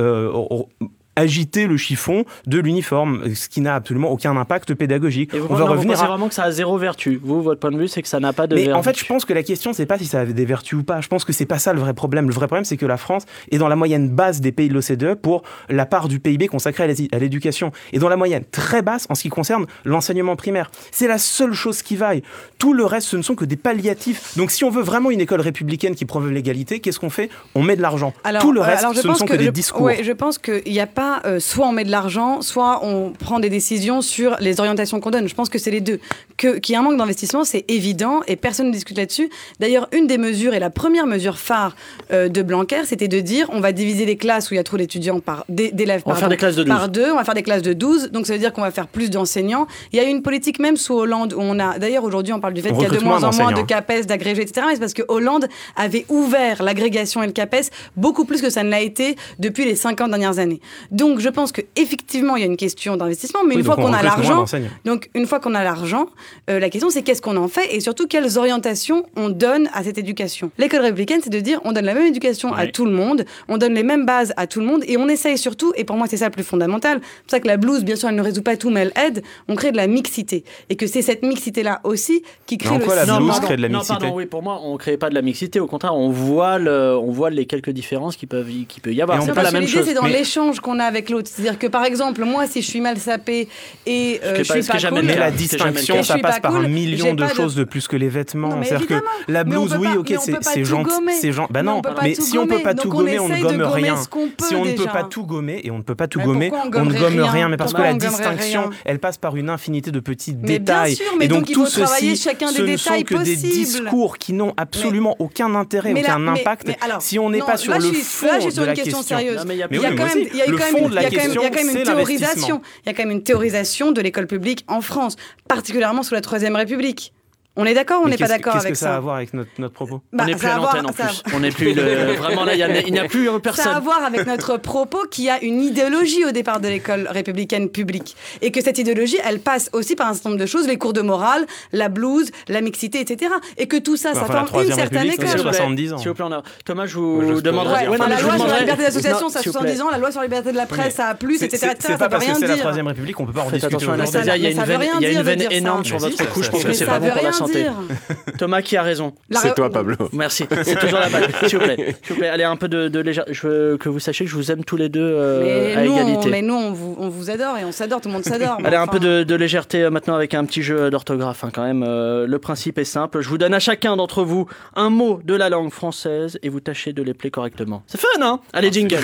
agiter le chiffon de l'uniforme, ce qui n'a absolument aucun impact pédagogique. Et vous, On va vous revenir pensez à vraiment que ça a zéro vertu. Vous, votre point de vue, c'est que ça n'a pas de mais vertu. en fait, je pense que la question, c'est pas si ça avait des vertus ou pas. Je pense que c'est pas ça le vrai problème. Le vrai problème, c'est que la France est dans la moyenne basse des pays de l'OCDE pour la part du PIB consacrée à l'é- à l'éducation. Et dans la moyenne très basse en ce qui concerne l'enseignement primaire. C'est la seule chose qui vaille. Tout le reste, ce ne sont que des palliatifs. Donc si on veut vraiment une école républicaine qui promeuve l'égalité, qu'est-ce qu'on fait? On met de l'argent. Tout le reste, alors je ce ne sont que, des je, discours. ouais, je pense qu'il n'y a pas euh, soit on met de l'argent, soit on prend des décisions sur les orientations qu'on donne. Je pense que c'est les deux. Qu'il y a un manque d'investissement, c'est évident et personne ne discute là-dessus. D'ailleurs, une des mesures et la première mesure phare euh, de Blanquer, c'était de dire on va diviser les classes où il y a trop d'étudiants par d'élèves classes de 12. par deux, on va faire des classes de 12, donc ça veut dire qu'on va faire plus d'enseignants. Il y a eu une politique même sous Hollande où on a, d'ailleurs aujourd'hui on parle du fait qu'il y a de moins en moins de. CAPES, d'agrégés, etc. Mais c'est parce que Hollande avait ouvert l'agrégation et le CAPES beaucoup plus que ça ne l'a été depuis les 50 dernières années. Donc je pense que effectivement il y a une question d'investissement, mais Oui, une fois qu'on a l'argent, donc une fois qu'on a l'argent, euh, la question c'est qu'est-ce qu'on en fait et surtout quelles orientations on donne à cette éducation. L'école républicaine, c'est de dire on donne la même éducation à tout le monde, on donne les mêmes bases à tout le monde et on essaye surtout, et pour moi c'est ça le plus fondamental, c'est pour ça que la blouse, bien sûr, elle ne résout pas tout, mais elle aide, on crée de la mixité. Et que c'est cette mixité-là aussi qui crée en le quoi la blouse crée de la non, mixité? pardon, oui, pour moi, on ne crée pas de la mixité. Au contraire, on voit, le, on voit les quelques différences qui peuvent, qui peut y avoir. C'est Non, pas la même chose. c'est dans Mais- l'échange qu'on a avec l'autre. C'est-à-dire que, par exemple, moi, si je suis mal sapé et euh, je pas- suis pas jamais cool, Mais la distinction, ça passe pas par cool, un million de pas de- choses de plus que les vêtements. C'est-à-dire que la blouse, oui, pas- ok, c'est pas gentil, c'est gen- Bah non, pas mais si on peut pas tout gommer, on ne gomme rien. Si on ne peut pas tout gommer et on ne peut pas tout gommer, on ne gomme rien. Mais parce que la distinction, elle passe par une infinité de petits détails. Et donc tout ceci, chacun des ce ne sont détails que des discours qui n'ont absolument aucun intérêt, aucun impact. Si on n'est pas sur le fond de une la question sérieuse. Non, mais il y a Mais il y a oui, quand moi même, aussi. il y a eu Le quand même- fond de la question, c'est l'investissement. Il y a quand même une théorisation de l'école publique en France, particulièrement sous la Troisième République. On est d'accord ou on n'est pas qu'est-ce- d'accord Qu'est-ce avec que ça a à ça voir avec notre notre propos Bah, on n'est ça plus a à l'antenne en ça plus. On n'est plus le... vraiment là, il a- n'y a plus Ça a à personne. voir avec notre propos qui a une idéologie au départ de l'école républicaine publique. Et que cette idéologie, elle passe aussi par un certain nombre de choses, les cours de morale, la blouse, la mixité, etc. Et que tout ça, ça Enfin, forme une certaine école. c'est S'il vous plaît, 70 ans. S'il vous plaît, a- Thomas, je vous demanderai. Ouais, Enfin, mais la loi sur la liberté d'association, ça a s'il vous 70 plaît. ans, la loi sur la liberté de la presse, ça a plus, C'est- etc. C'est Ça pas veut parce que rien c'est la. Troisième République, on peut pas en discuter il y a une ça veine, rien il y a une dire de veine dire ça. énorme sur votre ça- couche. Je ça- pense que c'est ça pas bon pour la rien santé. Thomas qui a raison. La C'est toi, Pablo. Merci, c'est toujours la balle. S'il vous plaît, s'il vous plaît, allez un peu de, de légère. Je veux que vous sachiez que je vous aime tous les deux euh, à Mais nous, on, égalité. mais nous, on vous, on vous adore et on s'adore, tout le monde s'adore. Allez, un peu de, de légèreté euh, maintenant avec un petit jeu d'orthographe hein, quand même. Euh, le principe est simple. Je vous donne à chacun d'entre vous un mot de la langue française et vous tâchez de l'épeler correctement. C'est fun, hein? Allez, jingle.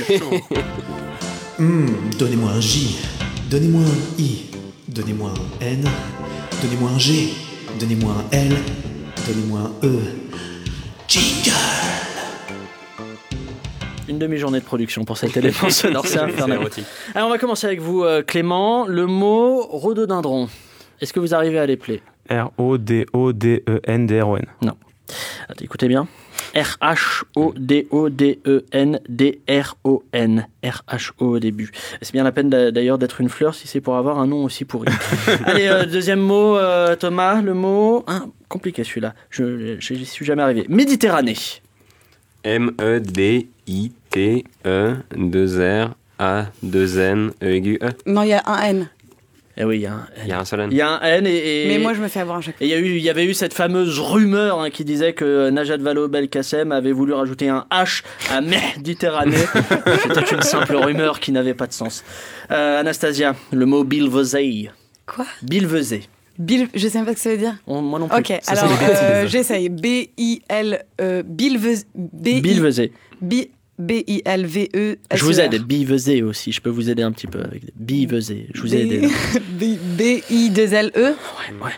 Hmm, donnez-moi un J, donnez-moi un I, donnez-moi un N, donnez-moi un G, donnez-moi un L, donnez-moi un E. Jingle Une demi-journée de production pour cet élément sonore, c'est infernal. érotique. Alors, on va commencer avec vous, euh, Clément. Le mot rhododendron. Est-ce que vous arrivez à l'épeler? E R-O-D-O-D-E-N-D-R-O-N. Attends, Écoutez bien. R-H-O-D-O-D-E-N-D-R-O-N. R-H-O au début. C'est bien la peine d'a- d'ailleurs d'être une fleur si c'est pour avoir un nom aussi pourri? Allez, euh, deuxième mot, euh, Thomas, le mot. hein, compliqué celui-là. Je n'y suis jamais arrivé. Méditerranée. M-E-D-I-T-E-2-R-A-2-N-E aigu E. Non, il y a un N. Eh oui, il y a un Il y a un seul N. Il y a un N et. et- Mais moi, je me fais avoir à chaque Et il y, a eu- il y avait eu cette fameuse rumeur hein, qui disait que Najat Vallaud-Belkacem avait voulu rajouter un H à Méditerranée. C'était une simple rumeur qui n'avait pas de sens. Euh, Anastasia, le mot bilvesey. Quoi? Bilvesey. Bill, je sais même pas ce que ça veut dire. On- moi non plus. Ok, Ça, alors euh, j'essaye. B-I-L, euh, Bilvez- B-I- Bilvesey. B- B-I-L-V-E. Je vous aide, Bivesey aussi. Je peux vous aider un petit peu avec Bivesey. Je vous ai aidé. là. B-I-2-L-E. Ouais,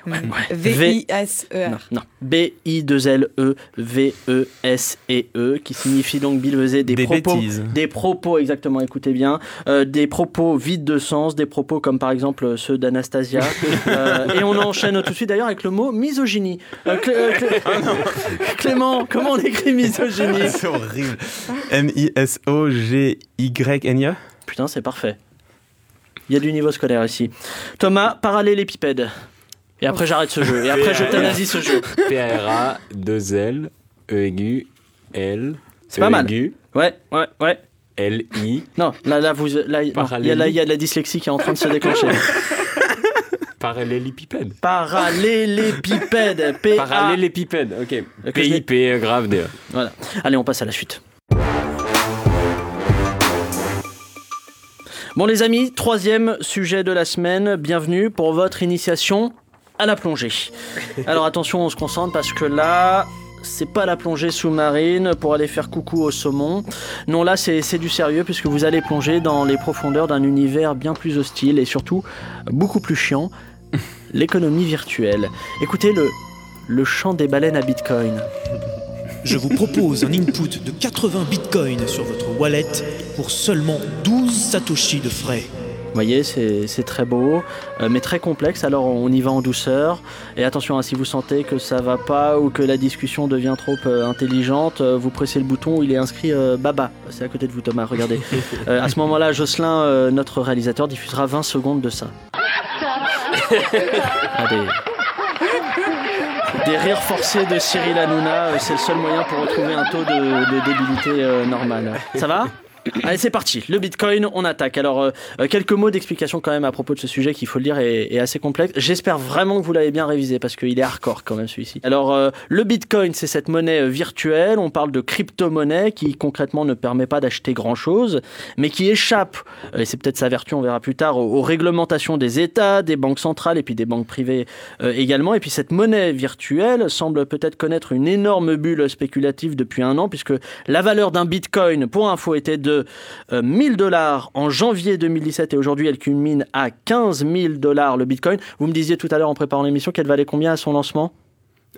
ouais, ouais. V- V-I-S-E-R. Non, non. B-I-2-L-E-V-E-S-E-E, qui signifie donc Bilvesey des, Des propos. bêtises. Des propos, exactement, écoutez bien. Euh, des propos vides de sens, des propos comme par exemple ceux d'Anastasia. Euh, et on enchaîne tout de suite d'ailleurs avec le mot misogynie. Euh, Clé- Clément, comment on écrit misogynie? C'est horrible. M-I-S-O-G-Y-N-I-E Putain, c'est parfait. Il y a du niveau scolaire ici. Thomas, parallélépipède. Et après, j'arrête ce jeu. Et après, j'euthanasie ce jeu. P-R-A-2-L, E aigu, L. C'est pas mal. aigu. Ouais, ouais, ouais. L-I. Non, là, là, vous, là, il y, a- là, il y a de la dyslexie qui est en train de se déclencher. Parallélépipède. Parallélépipède. P Parallélépipède, ok. PIP, grave, D. Voilà. Allez, on passe à la suite. Bon les amis, troisième sujet de la semaine, bienvenue pour votre initiation à la plongée. Alors attention, on se concentre parce que là, c'est pas la plongée sous-marine pour aller faire coucou au saumon. Non, là, c'est du sérieux puisque vous allez plonger dans les profondeurs d'un univers bien plus hostile et surtout beaucoup plus chiant, l'économie virtuelle. Écoutez le, le chant des baleines à Bitcoin. Je vous propose un input de 80 bitcoins sur votre wallet pour seulement 12 satoshi de frais. Vous voyez, c'est c'est très beau, euh, mais très complexe. Alors on y va en douceur. Et attention, hein, si vous sentez que ça va pas ou que la discussion devient trop euh, intelligente, euh, vous pressez le bouton où il est inscrit euh, Baba. C'est à côté de vous, Thomas. Regardez. Euh, à ce moment-là, Jocelyn, euh, notre réalisateur, diffusera 20 secondes de ça. Ah, des... rires forcés de Cyril Hanouna, euh, c'est le seul moyen pour retrouver un taux de, de débilité euh, normal. Ça va? Allez, c'est parti. Le Bitcoin, on attaque. Alors, euh, euh, quelques mots d'explication quand même à propos de ce sujet qui, il faut le dire, est, assez complexe. J'espère vraiment que vous l'avez bien révisé parce qu'il est hardcore quand même celui-ci. Alors, euh, le Bitcoin, c'est cette monnaie virtuelle. On parle de crypto-monnaie qui concrètement ne permet pas d'acheter grand-chose, mais qui échappe, et c'est peut-être sa vertu, on verra plus tard, aux, réglementations des États, des banques centrales et puis des banques privées également. Et puis cette monnaie virtuelle semble peut-être connaître une énorme bulle spéculative depuis un an, puisque la valeur d'un Bitcoin, pour info, était de euh, 1000 dollars en janvier 2017 et aujourd'hui elle culmine à 15 000 dollars le Bitcoin. Vous me disiez tout à l'heure en préparant l'émission qu'elle valait combien à son lancement?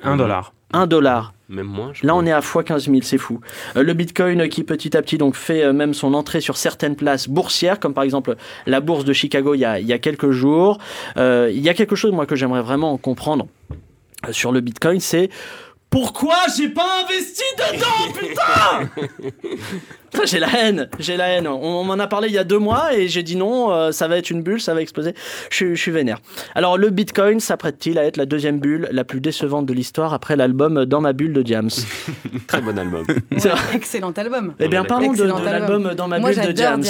Un dollar. 1 dollar. Même moins, je Là, on est à x 15 000, c'est fou. Euh, le Bitcoin euh, qui petit à petit donc fait euh, même son entrée sur certaines places boursières, comme par exemple la bourse de Chicago il y a, il y a quelques jours. Euh, il y a quelque chose moi que j'aimerais vraiment comprendre euh, sur le Bitcoin, c'est pourquoi j'ai pas investi dedans, Putain, J'ai la haine, j'ai la haine. On, on m'en a parlé il y a deux mois et j'ai dit non, euh, ça va être une bulle, ça va exploser. Je, suis- je suis vénère. Alors le Bitcoin s'apprête-t-il à être la deuxième bulle la plus décevante de l'histoire après l'album Dans ma bulle de Diams Très bon album. Excellent album. Eh bien, parlons de, de l'album Dans ma Moi, bulle de Diams.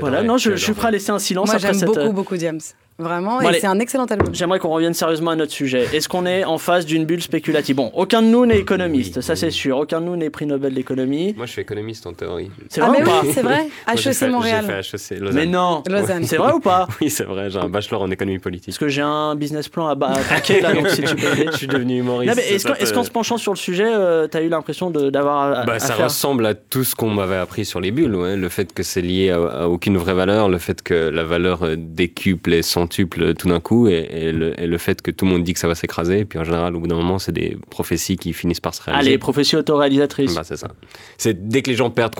Voilà, non, je, je suis adorais. prêt à laisser un silence Moi, après j'aime cette. beaucoup, euh, beaucoup Diams. Vraiment, Bon, et c'est un excellent album. J'aimerais qu'on revienne sérieusement à notre sujet. Est-ce qu'on est en face d'une bulle spéculative? Bon, aucun de nous n'est économiste, Oui, ça oui. c'est sûr. Aucun de nous n'est prix Nobel d'économie. Moi, je suis économiste en C'est Ah, mais ou pas oui, c'est vrai. HEC fait- Montréal. J'ai fait HEC Lausanne. Mais non Lausanne. C'est vrai ou pas Oui, c'est vrai, j'ai un bachelor en économie politique. Parce que j'ai un business plan à, craquer là, donc si tu peux. Je suis devenu humoriste. Non, mais est-ce qu'en est-ce peut- qu'en se penchant sur le sujet, euh, t'as eu l'impression de- d'avoir Bah, à ça faire ressemble à tout ce qu'on m'avait appris sur les bulles, ouais. le fait que c'est lié à, à aucune vraie valeur, le fait que la valeur euh, décuple et centuple tout d'un coup, et, et le, et le fait que tout le monde dit que ça va s'écraser, et puis en général, au bout d'un moment, c'est des prophéties qui finissent par se réaliser. Allez, prophétie autoréalisatrice. Bah, c'est ça. C'est dès que les gens perdent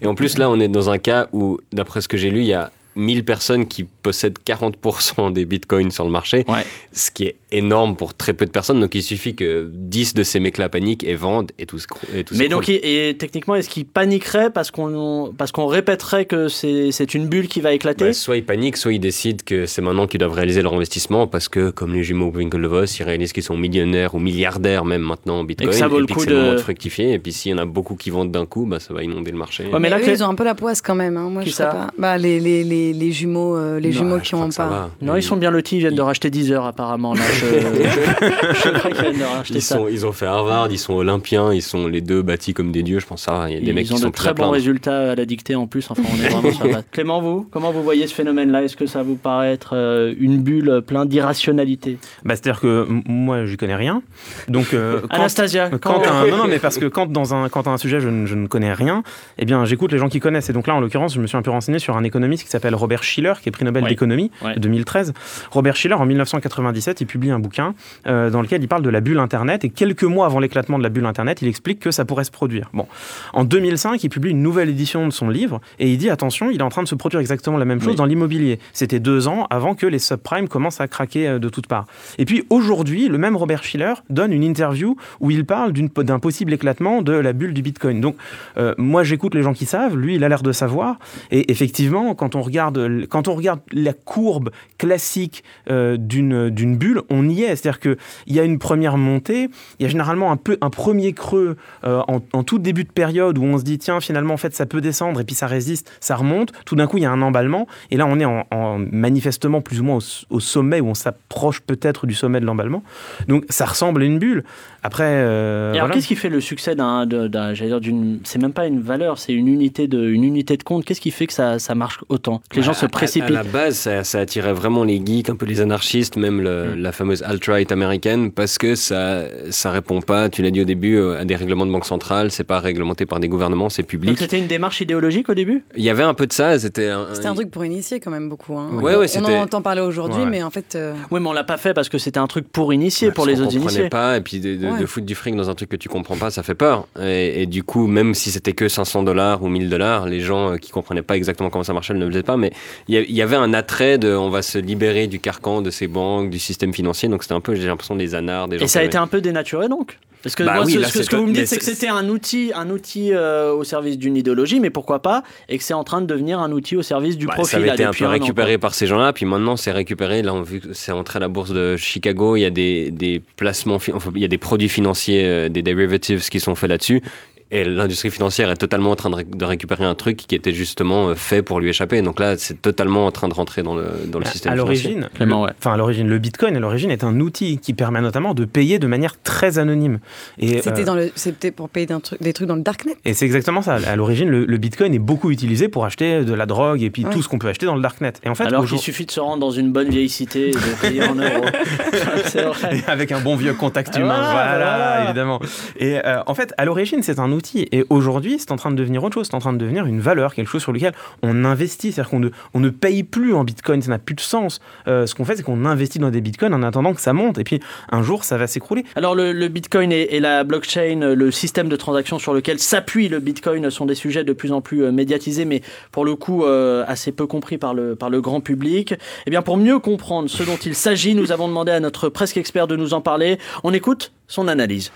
et en plus là, on est dans un cas où, d'après ce que j'ai lu, il y a 1000 personnes qui possèdent 40% des bitcoins sur le marché, Ouais. ce qui est énorme pour très peu de personnes. Donc il suffit que 10 de ces mecs-là paniquent et vendent et tout se cro- et tout Mais donc, et, et techniquement, est-ce qu'il paniquerait parce qu'on parce qu'on répéterait que c'est c'est une bulle qui va éclater? Bah, soit ils paniquent, soit ils décident que c'est maintenant qu'ils doivent réaliser leur investissement parce que, comme les jumeaux Winklevoss, ils réalisent qu'ils sont millionnaires ou milliardaires même maintenant en bitcoin Et que ça vaut le coup c'est le moment de- de fructifier. Et puis s'il y en a beaucoup qui vendent d'un coup, bah, ça va inonder le marché. Ouais, mais Mais là, eux, ils ont un peu la poisse quand même. hein. Moi, Qui je sais pas. Bah, les, les, les, les jumeaux, euh, les Non, jumeaux qui ont pas. va. Non, ils sont bien lotis, ils viennent de racheter 10 heures apparemment. Là, je, je crois qu'ils viennent de racheter Ils, ça. sont, ils ont fait Harvard, ils sont olympiens, ils sont les deux bâtis comme des dieux, je pense ça. va. Il y a des Ils mecs ont qui de sont très bons résultats à la dictée en plus. Enfin, on est vraiment sur la base. Clément, vous, comment vous voyez ce phénomène-là? Est-ce que ça vous paraît être euh, une bulle plein d'irrationalité? Bah, C'est-à-dire que moi, je connais rien. Donc, euh, quand- Anastasia, quand quand- un- non, non, mais parce que quand dans un, quand un sujet je, ne- je ne connais rien, eh bien j'écoute les gens qui connaissent. Et donc là, en l'occurrence, je me suis un peu renseigné sur un économiste qui s'appelle Robert Schiller, qui est prix Nobel Ouais. d'économie Ouais. 2013. Robert Schiller, en 1997, il publie un bouquin euh, dans lequel il parle de la bulle Internet. Et quelques mois avant l'éclatement de la bulle Internet, il explique que ça pourrait se produire. Bon, en 2005, il publie une nouvelle édition de son livre et il dit attention, il est en train de se produire exactement la même chose Oui. dans l'immobilier. C'était deux ans avant que les subprimes commencent à craquer euh, de toutes parts. Et puis aujourd'hui, le même Robert Schiller donne une interview où il parle d'un possible éclatement de la bulle du Bitcoin. Donc, euh, moi, j'écoute les gens qui savent, lui, il a l'air de savoir. Et effectivement, quand on regarde quand on regarde la courbe classique euh, d'une bulle, on y est. C'est-à-dire qu'il y a une première montée, il y a généralement un, peu, un premier creux euh, en, tout début de période où on se dit, tiens, finalement, en fait, ça peut descendre et puis ça résiste, ça remonte. Tout d'un coup, il y a un emballement. Et là, on est en, en manifestement plus ou moins au sommet où on s'approche peut-être du sommet de l'emballement. Donc, ça ressemble à une bulle. Après. Euh, et alors, voilà. qu'est-ce qui fait le succès d'un. J'allais dire, d'une. C'est même pas une valeur, c'est une unité de, une unité de compte. Qu'est-ce qui fait que ça, ça marche autant Que les gens à, se précipitent À, à la base, ça, ça, attirait vraiment les geeks, un peu les anarchistes, même le, mm. la fameuse alt-right américaine, parce que ça, ça répond pas, tu l'as dit au début, euh, à des règlements de banque centrale, c'est pas réglementé par des gouvernements, c'est public. Donc c'était une démarche idéologique au début? Il y avait un peu de ça, c'était un, C'était un truc pour initier quand même beaucoup. Hein. Ouais, ouais, on en entend parler aujourd'hui, ouais. mais en fait. Euh... Oui, mais on l'a pas fait parce que c'était un truc pour initier, ouais, pour les autres initiés. pas, et puis de, de, de, foutre du fric dans un truc que tu comprends pas, ça fait peur. Et, et du coup, même si c'était que 500 dollars ou 1000 dollars, les gens euh, qui comprenaient pas exactement comment ça marchait ne le faisaient pas, mais il y, y, avait un attrait de on va se libérer du carcan de ces banques, du système financier, donc c'était un peu, j'ai l'impression, des anards. Des gens et ça a été un peu dénaturé donc? Parce que bah moi, oui, ce, là, ce, ce que vous me dites, c'est que c'était un outil, un outil euh, au service d'une idéologie, mais pourquoi pas, et que c'est en train de devenir un outil au service du bah, profit. Ça avait là, été un peu récupéré par ces gens-là, puis maintenant c'est récupéré. Là, on vu que c'est entré à la bourse de Chicago. Il y a des, des placements, enfin, il y a des produits financiers, euh, des derivatives qui sont faits là-dessus. Et l'industrie financière est totalement en train de, ré de, récupérer un truc qui était justement euh, fait pour lui échapper. Donc là, c'est totalement en train de rentrer dans le, dans le système à l'origine, financier. Ouais. Enfin, à l'origine, le Bitcoin, à l'origine, est un outil qui permet notamment de payer de manière très anonyme. C'était euh, le, pour payer truc, des trucs dans le darknet. Et c'est exactement ça. À l'origine, le, le, Bitcoin est beaucoup utilisé pour acheter de la drogue et puis ouais. tout ce qu'on peut acheter dans le darknet. Et en fait, alors qu'il suffit de se rendre dans une bonne vieille cité et de payer en euros. et avec un bon vieux contact humain, ah, voilà, voilà, évidemment. Et euh, en fait, à l'origine, c'est un outil. Et aujourd'hui, c'est en train de devenir autre chose. C'est en train de devenir une valeur, quelque chose sur lequel on investit. C'est-à-dire qu'on ne, paye plus en Bitcoin. Ça n'a plus de sens. Euh, ce qu'on fait, c'est qu'on investit dans des Bitcoins en attendant que ça monte. Et puis, un jour, ça va s'écrouler. Alors, le, Bitcoin et, la blockchain, le système de transaction sur lequel s'appuie le Bitcoin sont des sujets de plus en plus euh, médiatisés, mais pour le coup, euh, assez peu compris par le grand public. Eh bien, pour mieux comprendre ce dont il s'agit, nous avons demandé à notre presque expert de nous en parler. On écoute son analyse.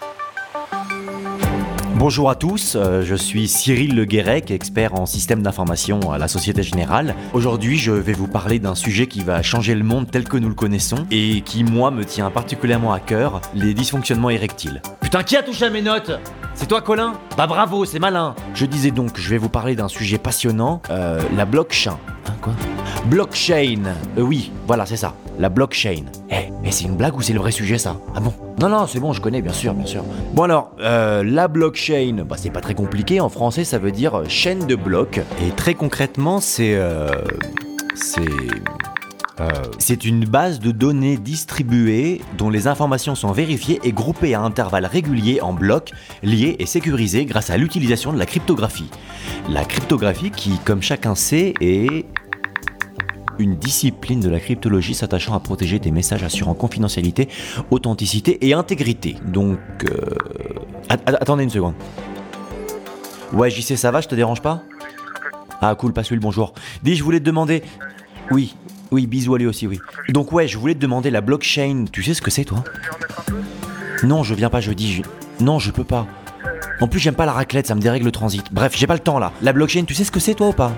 Bonjour à tous, euh, je suis Cyril Le Guérec, expert en système d'information à la Société Générale. Aujourd'hui, je vais vous parler d'un sujet qui va changer le monde tel que nous le connaissons et qui, moi, me tient particulièrement à cœur, les dysfonctionnements érectiles. Putain, qui a touché à mes notes? C'est toi, Colin? Bah bravo, c'est malin Je disais donc, je vais vous parler d'un sujet passionnant, euh, la blockchain. Hein, quoi? Blockchain euh, Oui, voilà, c'est ça, la blockchain. Eh, mais c'est une blague ou c'est le vrai sujet, ça Ah bon Non, non, c'est bon, je connais, bien sûr, bien sûr. Bon alors, euh, la blockchain, bah, c'est pas très compliqué, en français ça veut dire chaîne de blocs, et très concrètement, c'est... Euh, c'est... Euh, c'est une base de données distribuée dont les informations sont vérifiées et groupées à intervalles réguliers en blocs, liés et sécurisés grâce à l'utilisation de la cryptographie. La cryptographie qui, comme chacun sait, est une discipline de la cryptologie s'attachant à protéger des messages assurant confidentialité, authenticité et intégrité. Donc... Euh... attendez une seconde. Ouais, JC, ça va, je te dérange pas? Ah cool, passe-lui bonjour. Dis, je voulais te demander... Oui, oui, bisous à lui aussi, oui. Donc ouais, je voulais te demander la blockchain, tu sais ce que c'est toi? Non, je viens pas jeudi, je... non, je peux pas. En plus, j'aime pas la raclette, ça me dérègle le transit. Bref, j'ai pas le temps là. La blockchain, tu sais ce que c'est toi ou pas?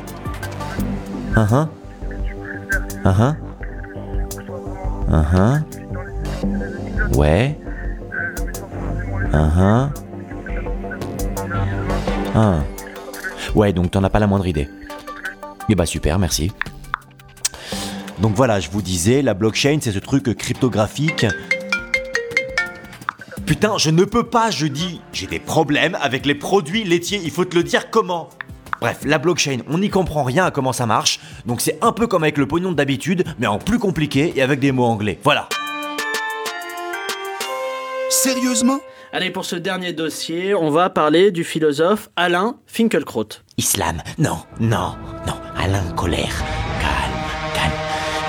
Uh -huh. Uh -huh. Uh -huh. Ouais. Uh -huh. Ah. Ouais, donc t'en as pas la moindre idée. Eh bah super, merci. Donc voilà, je vous disais, la blockchain, c'est ce truc cryptographique. Putain, je ne peux pas, je dis, j'ai des problèmes avec les produits laitiers, il faut te le dire comment. Bref, la blockchain, on n'y comprend rien à comment ça marche, donc c'est un peu comme avec le pognon d'habitude, mais en plus compliqué et avec des mots anglais. Voilà. Sérieusement? Allez, pour ce dernier dossier, on va parler du philosophe Alain Finkielkraut. Islam, non, non, non, Alain Colère. Calme, calme.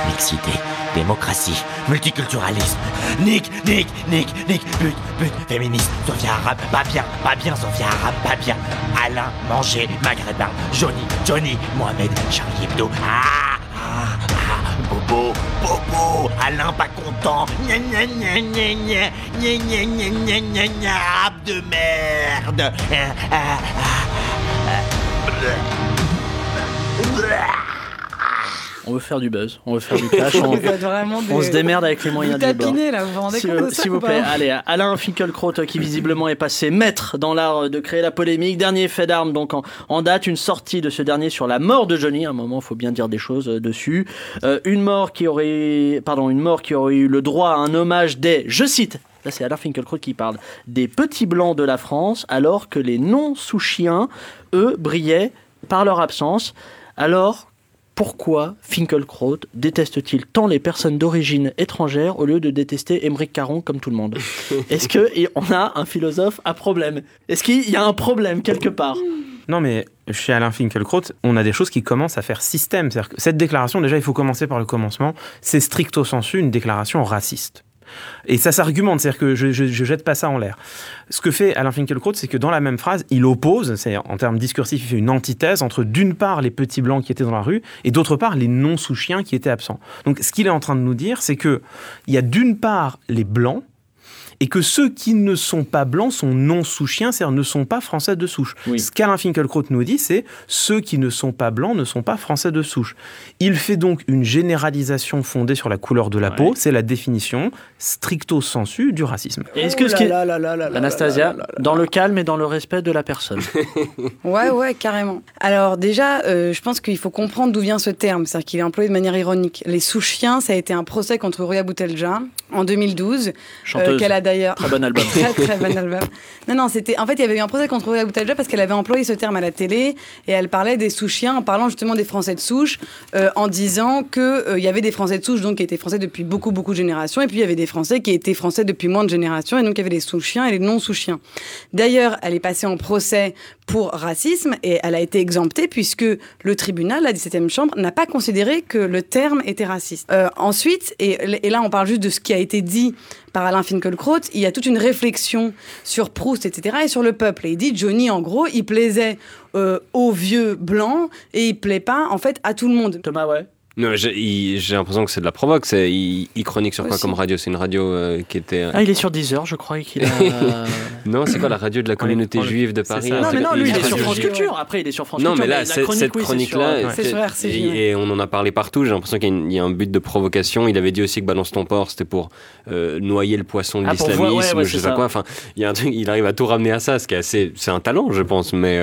Mixité, démocratie, multiculturalisme. Nick, Nick, Nick, Nick, but, but, féministe, Sophia arabe, pas bien, pas bien, Sophia arabe, pas bien. Alain, manger, maghrébin, Johnny, Johnny, Mohamed, Charlie Hebdo. Ah, ah, ah, Bobo, Bobo, Alain pas content. Gna gna gna gna gna, gna gna gna gna gna gna, arabe de merde. Ah, ah, ah, ah. On veut faire du buzz, on veut faire du cash. on, des- se démerde avec les moyens du bord. là, vous S'il compte vous- plaît, allez, Alain Finkielkraut qui visiblement est passé maître dans l'art de créer la polémique. Dernier fait d'armes donc en, en date, une sortie de ce dernier sur la mort de Johnny. À un moment, il faut bien dire des choses euh, dessus. Euh, une mort qui aurait, pardon, une mort qui aurait eu le droit à un hommage des, je cite. Là, c'est Alain Finkielkraut qui parle des petits blancs de la France, alors que les non-sous-chiens, eux, brillaient par leur absence. Alors, pourquoi Finkielkraut déteste-t-il tant les personnes d'origine étrangère au lieu de détester Émeric Caron comme tout le monde? Est-ce qu'on a un philosophe à problème? Est-ce qu'il y a un problème quelque part? Non, mais chez Alain Finkielkraut, on a des choses qui commencent à faire système. C'est-à-dire que cette déclaration, déjà, il faut commencer par le commencement. C'est stricto sensu une déclaration raciste. Et ça s'argumente, c'est-à-dire que je, je jette pas ça en l'air. Ce que fait Alain Finkielkraut, c'est que dans la même phrase, il oppose, c'est en termes discursifs, il fait une antithèse entre d'une part les petits blancs qui étaient dans la rue et d'autre part les non sous chiens qui étaient absents. Donc ce qu'il est en train de nous dire, c'est que il y a d'une part les blancs et que ceux qui ne sont pas blancs sont non sous chiens, c'est-à-dire ne sont pas français de souche. Ce qu'Alain Finkielkraut nous dit, c'est ceux qui ne sont pas blancs ne sont pas français de souche. Il fait donc une généralisation fondée sur la couleur de la peau, c'est la définition stricto sensu du racisme. Est-ce que ce qui est... Anastasia, dans le calme et dans le respect de la personne. Ouais, ouais, carrément. Alors déjà, euh, je pense qu'il faut comprendre d'où vient ce terme, c'est-à-dire qu'il est employé de manière ironique. Les sous-chiens, ça a été un procès contre Rouya Boutelja en 2012, Chanteuse. qu'elle a d'ailleurs... Très bon album. très très bon album. Non, non, c'était... En fait, il y avait eu un procès contre Boutelja parce qu'elle avait employé ce terme à la télé et elle parlait des sous-chiens en parlant justement des Français de souche, euh, en disant que euh, y avait des Français de souche donc qui étaient Français depuis beaucoup beaucoup de générations et puis il y avait des Français qui étaient Français depuis moins de générations et donc il y avait les sous-chiens et les non-sous-chiens. D'ailleurs, elle est passée en procès pour racisme et elle a été exemptée puisque le tribunal, la 17e chambre, n'a pas considéré que le terme était raciste. Euh, ensuite, et, et là on parle juste de ce qui a été dit par Alain Finkielkraut, il y a toute une réflexion sur Proust, etc., et sur le peuple. Et il dit, Johnny, en gros, il plaisait euh, aux vieux blancs et il plaît pas, en fait, à tout le monde. Thomas, ouais. Non, j'ai l'impression que c'est de la provoque. C'est, il, il chronique sur quoi Aussi. comme radio? C'est une radio euh, qui était. euh, Ah, il est sur 10 heures, je crois qu'il a. Non, c'est quoi la radio de la communauté juive de Paris? non, mais non, lui, il est sur France. Culture. Après, il est sur France Non, Culture. mais là, chronique, cette oui, chronique-là, sur, C'est sur RCJ, et, on en a parlé partout. J'ai l'impression qu'il y, a y un but de provocation. Il avait dit aussi que Balance ton porc, c'était pour euh, noyer le poisson de Ah, l'islamisme, ouais, ouais, je sais pas ça. quoi. Enfin, il y a un truc, il arrive à tout ramener à ça, ce qui est assez, c'est un talent, je pense, mais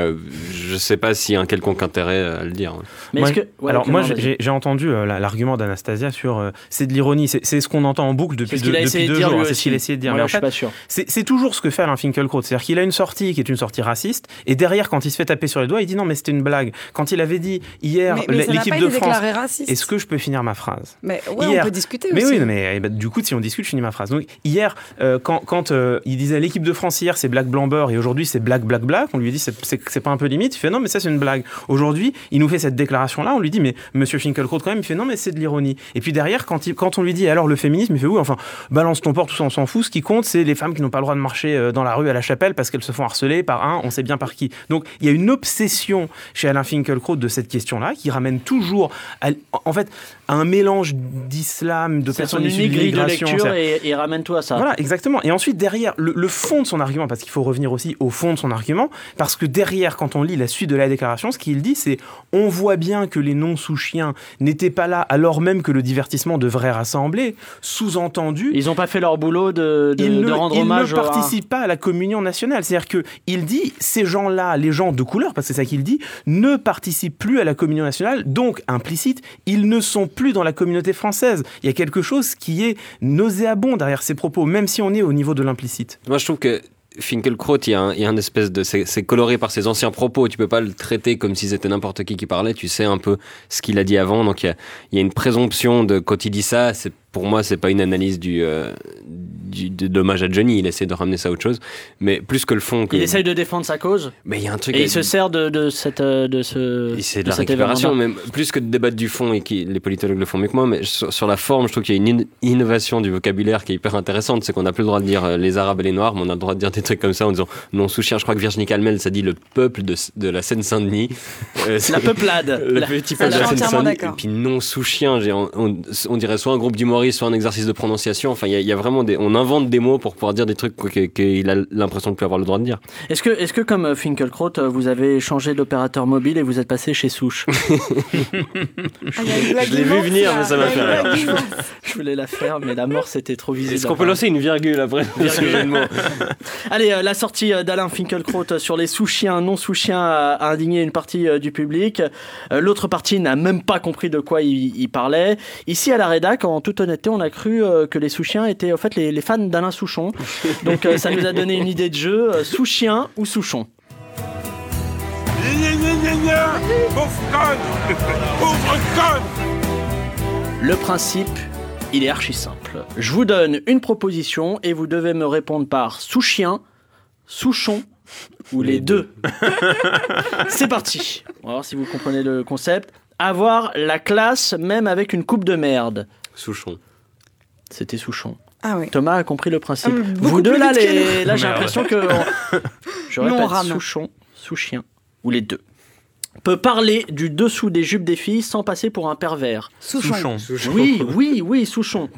je sais pas s'il y a un quelconque intérêt à le dire. Mais alors moi non, j'ai- vas-y. Entendu euh, la- l'argument d'Anastasia sur euh, c'est de l'ironie, c'est c'est ce qu'on entend en boucle depuis, deux, depuis de deux dire, jours, hein, c'est ce qu'il a aussi. essayé de dire. Moi, Mais en fait, pas sûr. C'est c'est toujours ce que fait Alain Finkielkraut, c'est-à-dire qu'il a une sortie qui est une sortie raciste, et derrière, quand il se fait taper sur les doigts, il dit non, mais c'était une blague. Quand il avait dit hier, l'équipe de France. Est-ce que je peux finir ma phrase Mais ouais, Hier- on peut discuter mais aussi. oui, mais ben, du coup, si on discute, je finis ma phrase. Donc, hier, euh, quand, quand euh, il disait l'équipe de France hier, c'est Black Blanc Beurre et aujourd'hui c'est Black Black Black, on lui dit c'est- pas un peu limite? Il fait non, mais ça c'est une blague. Aujourd'hui, il nous fait cette déclaration-là, on lui dit mais Monsieur Finkielkraut quand il fait non, mais c'est de l'ironie. Et puis derrière, quand, il, quand on lui dit alors le féminisme, il fait oui, enfin balance ton porc, tout ça on s'en fout. Ce qui compte, c'est les femmes qui n'ont pas le droit de marcher euh, dans la rue à la chapelle parce qu'elles se font harceler par un, on sait bien par qui. Donc il y a une obsession chez Alain Finkielkraut de cette question-là qui ramène toujours, à- en fait, à un mélange d'islam, de personnes issues de lecture et ramène-toi à ça. voilà, exactement. Et ensuite, derrière, le, le fond de son argument, parce qu'il faut revenir aussi au fond de son argument, parce que derrière, quand on lit la suite de la déclaration, ce qu'il dit, c'est on voit bien que les non-sous-chiens n'étaient pas là alors même que le divertissement devrait rassembler. Sous-entendu, Ils n'ont pas fait leur boulot de, de, il de ne, rendre hommage ne au- participe pas à la communion nationale. C'est-à-dire que il dit ces gens-là, les gens de couleur, parce que c'est ça qu'il dit, ne participent plus à la communion nationale. Donc implicite, ils ne sont plus dans la communauté française. Il y a quelque chose qui est nauséabond derrière ces propos, même si on est au niveau de l'implicite. Moi, je trouve que Finkelkraut, il y a un, espèce de. C'est coloré par ses anciens propos. Tu peux pas le traiter comme si c'était n'importe qui qui parlait. Tu sais un peu ce qu'il a dit avant. Donc il y a, une présomption de. Quand il dit ça, pour moi, c'est pas une analyse du, euh, du dommage à Johnny. Il essaie de ramener ça à autre chose. Mais plus que le fond. Que... Il essaye de défendre sa cause. Mais il y a un truc. Et il se sert de, de, cette, euh, de ce. C'est de de la récupération, même plus que de débattre du fond, et qui, les politologues le font mieux que moi, mais sur, sur la forme, je trouve qu'il y a une in- innovation du vocabulaire qui est hyper intéressante. C'est qu'on n'a plus le droit de dire euh, les Arabes et les Noirs, mais on a le droit de dire des trucs comme ça en disant non sous chien. Je crois que Virginie Calmel, ça dit le peuple de, de la Seine-Saint-Denis. Euh, La peuplade. Le La- petit peuple de je la suis entièrement Seine-Saint-Denis. Et puis non sous chien, j'ai- on, on- on dirait soit un groupe d'humoristes, soit un exercice de prononciation. Enfin, il y, a- il y a vraiment des. On invente des mots pour pouvoir dire des trucs qu'il a l'impression de plus avoir le droit de dire. Est-ce que, est-ce que comme euh, Finkelkraut, euh, vous avez changé d'opérateur mobile et vous êtes passé chez Souche Je l'ai vu venir, mais ça m'a fait rire. Je voulais la faire, mais la mort c'était trop visible. Est-ce qu'on peut lancer une virgule après Allez, euh, la sortie d'Alain Finkielkraut euh, sur les sous-chiens, non-sous-chiens a, a indigné une partie du public. L'autre partie n'a même pas compris de quoi il, il parlait. Ici, à la rédac, en toute honnêteté, on a cru que les sous-chiens étaient en fait les, les fans d'Alain Souchon. Donc euh, ça nous a donné une idée de jeu. euh, sous-chien ou Souchon Le principe, il est archi simple. Je vous donne une proposition et vous devez me répondre par sous-chien, souchon ou les deux. C'est parti. On va voir si vous comprenez le concept. Avoir la classe même avec une coupe de merde. Souchon. C'était Souchon. Ah oui. Thomas a compris le principe. Ah, vous deux là, les- là j'ai l'impression que je répète. Souchon, sous-chien ou les deux. Peut parler du dessous des jupes des filles sans passer pour un pervers. Souchon. Souchon. Oui, oui, oui, Souchon.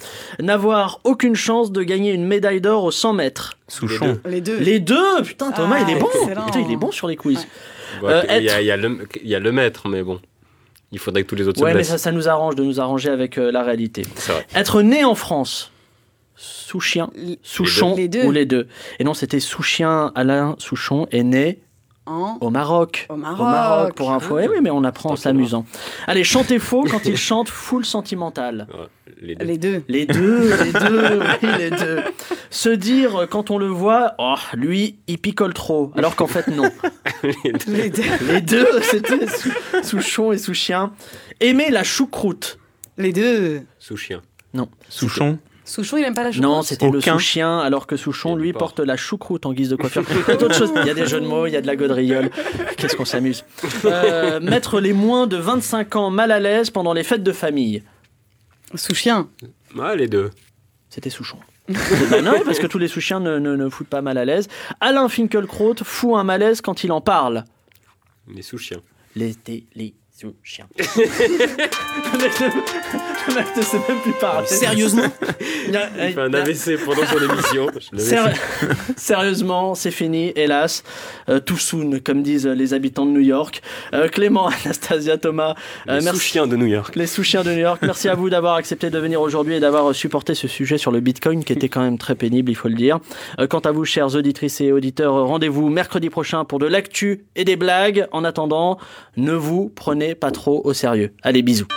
N'avoir aucune chance de gagner une médaille d'or aux 100 mètres. Souchon. Les deux. Les deux Putain, Thomas, Ah, il est bon. Putain, il est bon sur les quiz. Euh, il, y a, être- il y a le, il y a le maître, mais bon. Il faudrait que tous les autres Ouais, se mais ça, ça nous arrange de nous arranger avec euh, la réalité. C'est vrai. Être né en France, sous-chien, Souchon Les deux. ou les deux. Et non, c'était sous-chien Alain Souchon est né En au Maroc. Au Maroc. pour info. Eh oui, mais on apprend en s'amusant. Allez, chantez faux quand il chante full sentimental. Ouais, les deux. Les deux. Les deux, les deux, oui, les deux. Se dire euh, quand on le voit, oh, lui, il picole trop, alors qu'en fait, non. Les deux. Les deux, c'était sous, Souchon et Souchien. Aimer la choucroute. Les deux. Sous-chien. Non. Souchon. Souchon, il aime pas la choucroute Non, c'était le sous-chien, alors que Souchon, lui, porte la choucroute en guise de coiffure. Il y a des jeux de mots, il y a de la gaudriole. Qu'est-ce qu'on s'amuse. Euh, mettre les moins de 25 ans mal à l'aise pendant les fêtes de famille. Sous-chien. Ah, les deux. C'était Souchon. Bah non, parce que tous les sous-chiens ne, ne, ne foutent pas mal à l'aise. Alain Finkielkraut fout un malaise quand il en parle. Les sous-chiens. Les les mec ne- le mec ne sait même plus parler. Sérieusement Il fait un AVC pendant son émission. Sérieusement, c'est fini, hélas. Euh, too soon, comme disent les habitants de New York. Euh, Clément, Anastasia, Thomas, euh, Les sous-chiens de New York. Les sous-chiens de New York, merci à vous d'avoir accepté de venir aujourd'hui et d'avoir supporté ce sujet sur le Bitcoin qui était quand même très pénible, il faut le dire. Euh, quant à vous, chers auditrices et auditeurs, euh, rendez-vous mercredi prochain pour de l'actu et des blagues. En attendant, ne vous prenez pas trop au sérieux. Allez, bisous.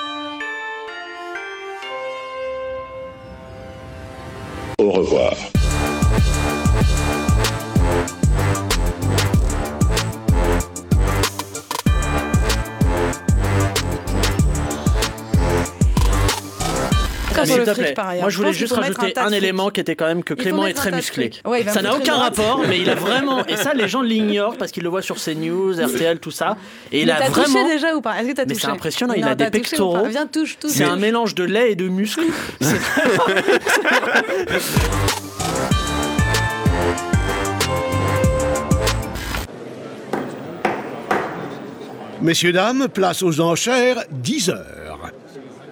Au revoir. Comme S'il sur le te fric, plaît. par ailleurs. Moi, je voulais juste rajouter un, élément qui était quand même que Clément est très musclé. ça n'a aucun rapport, mais il a vraiment. Et ça, les gens l'ignorent parce qu'ils le voient sur CNews, RTL, tout ça. Et il a t'as vraiment. touché déjà ou pas Est-ce que t'as Mais c'est impressionnant, il a des pectoraux. pas Viens, touche, touche. C'est un mélange de lait et de muscles. C'est Messieurs, dames, place aux enchères, 10 heures.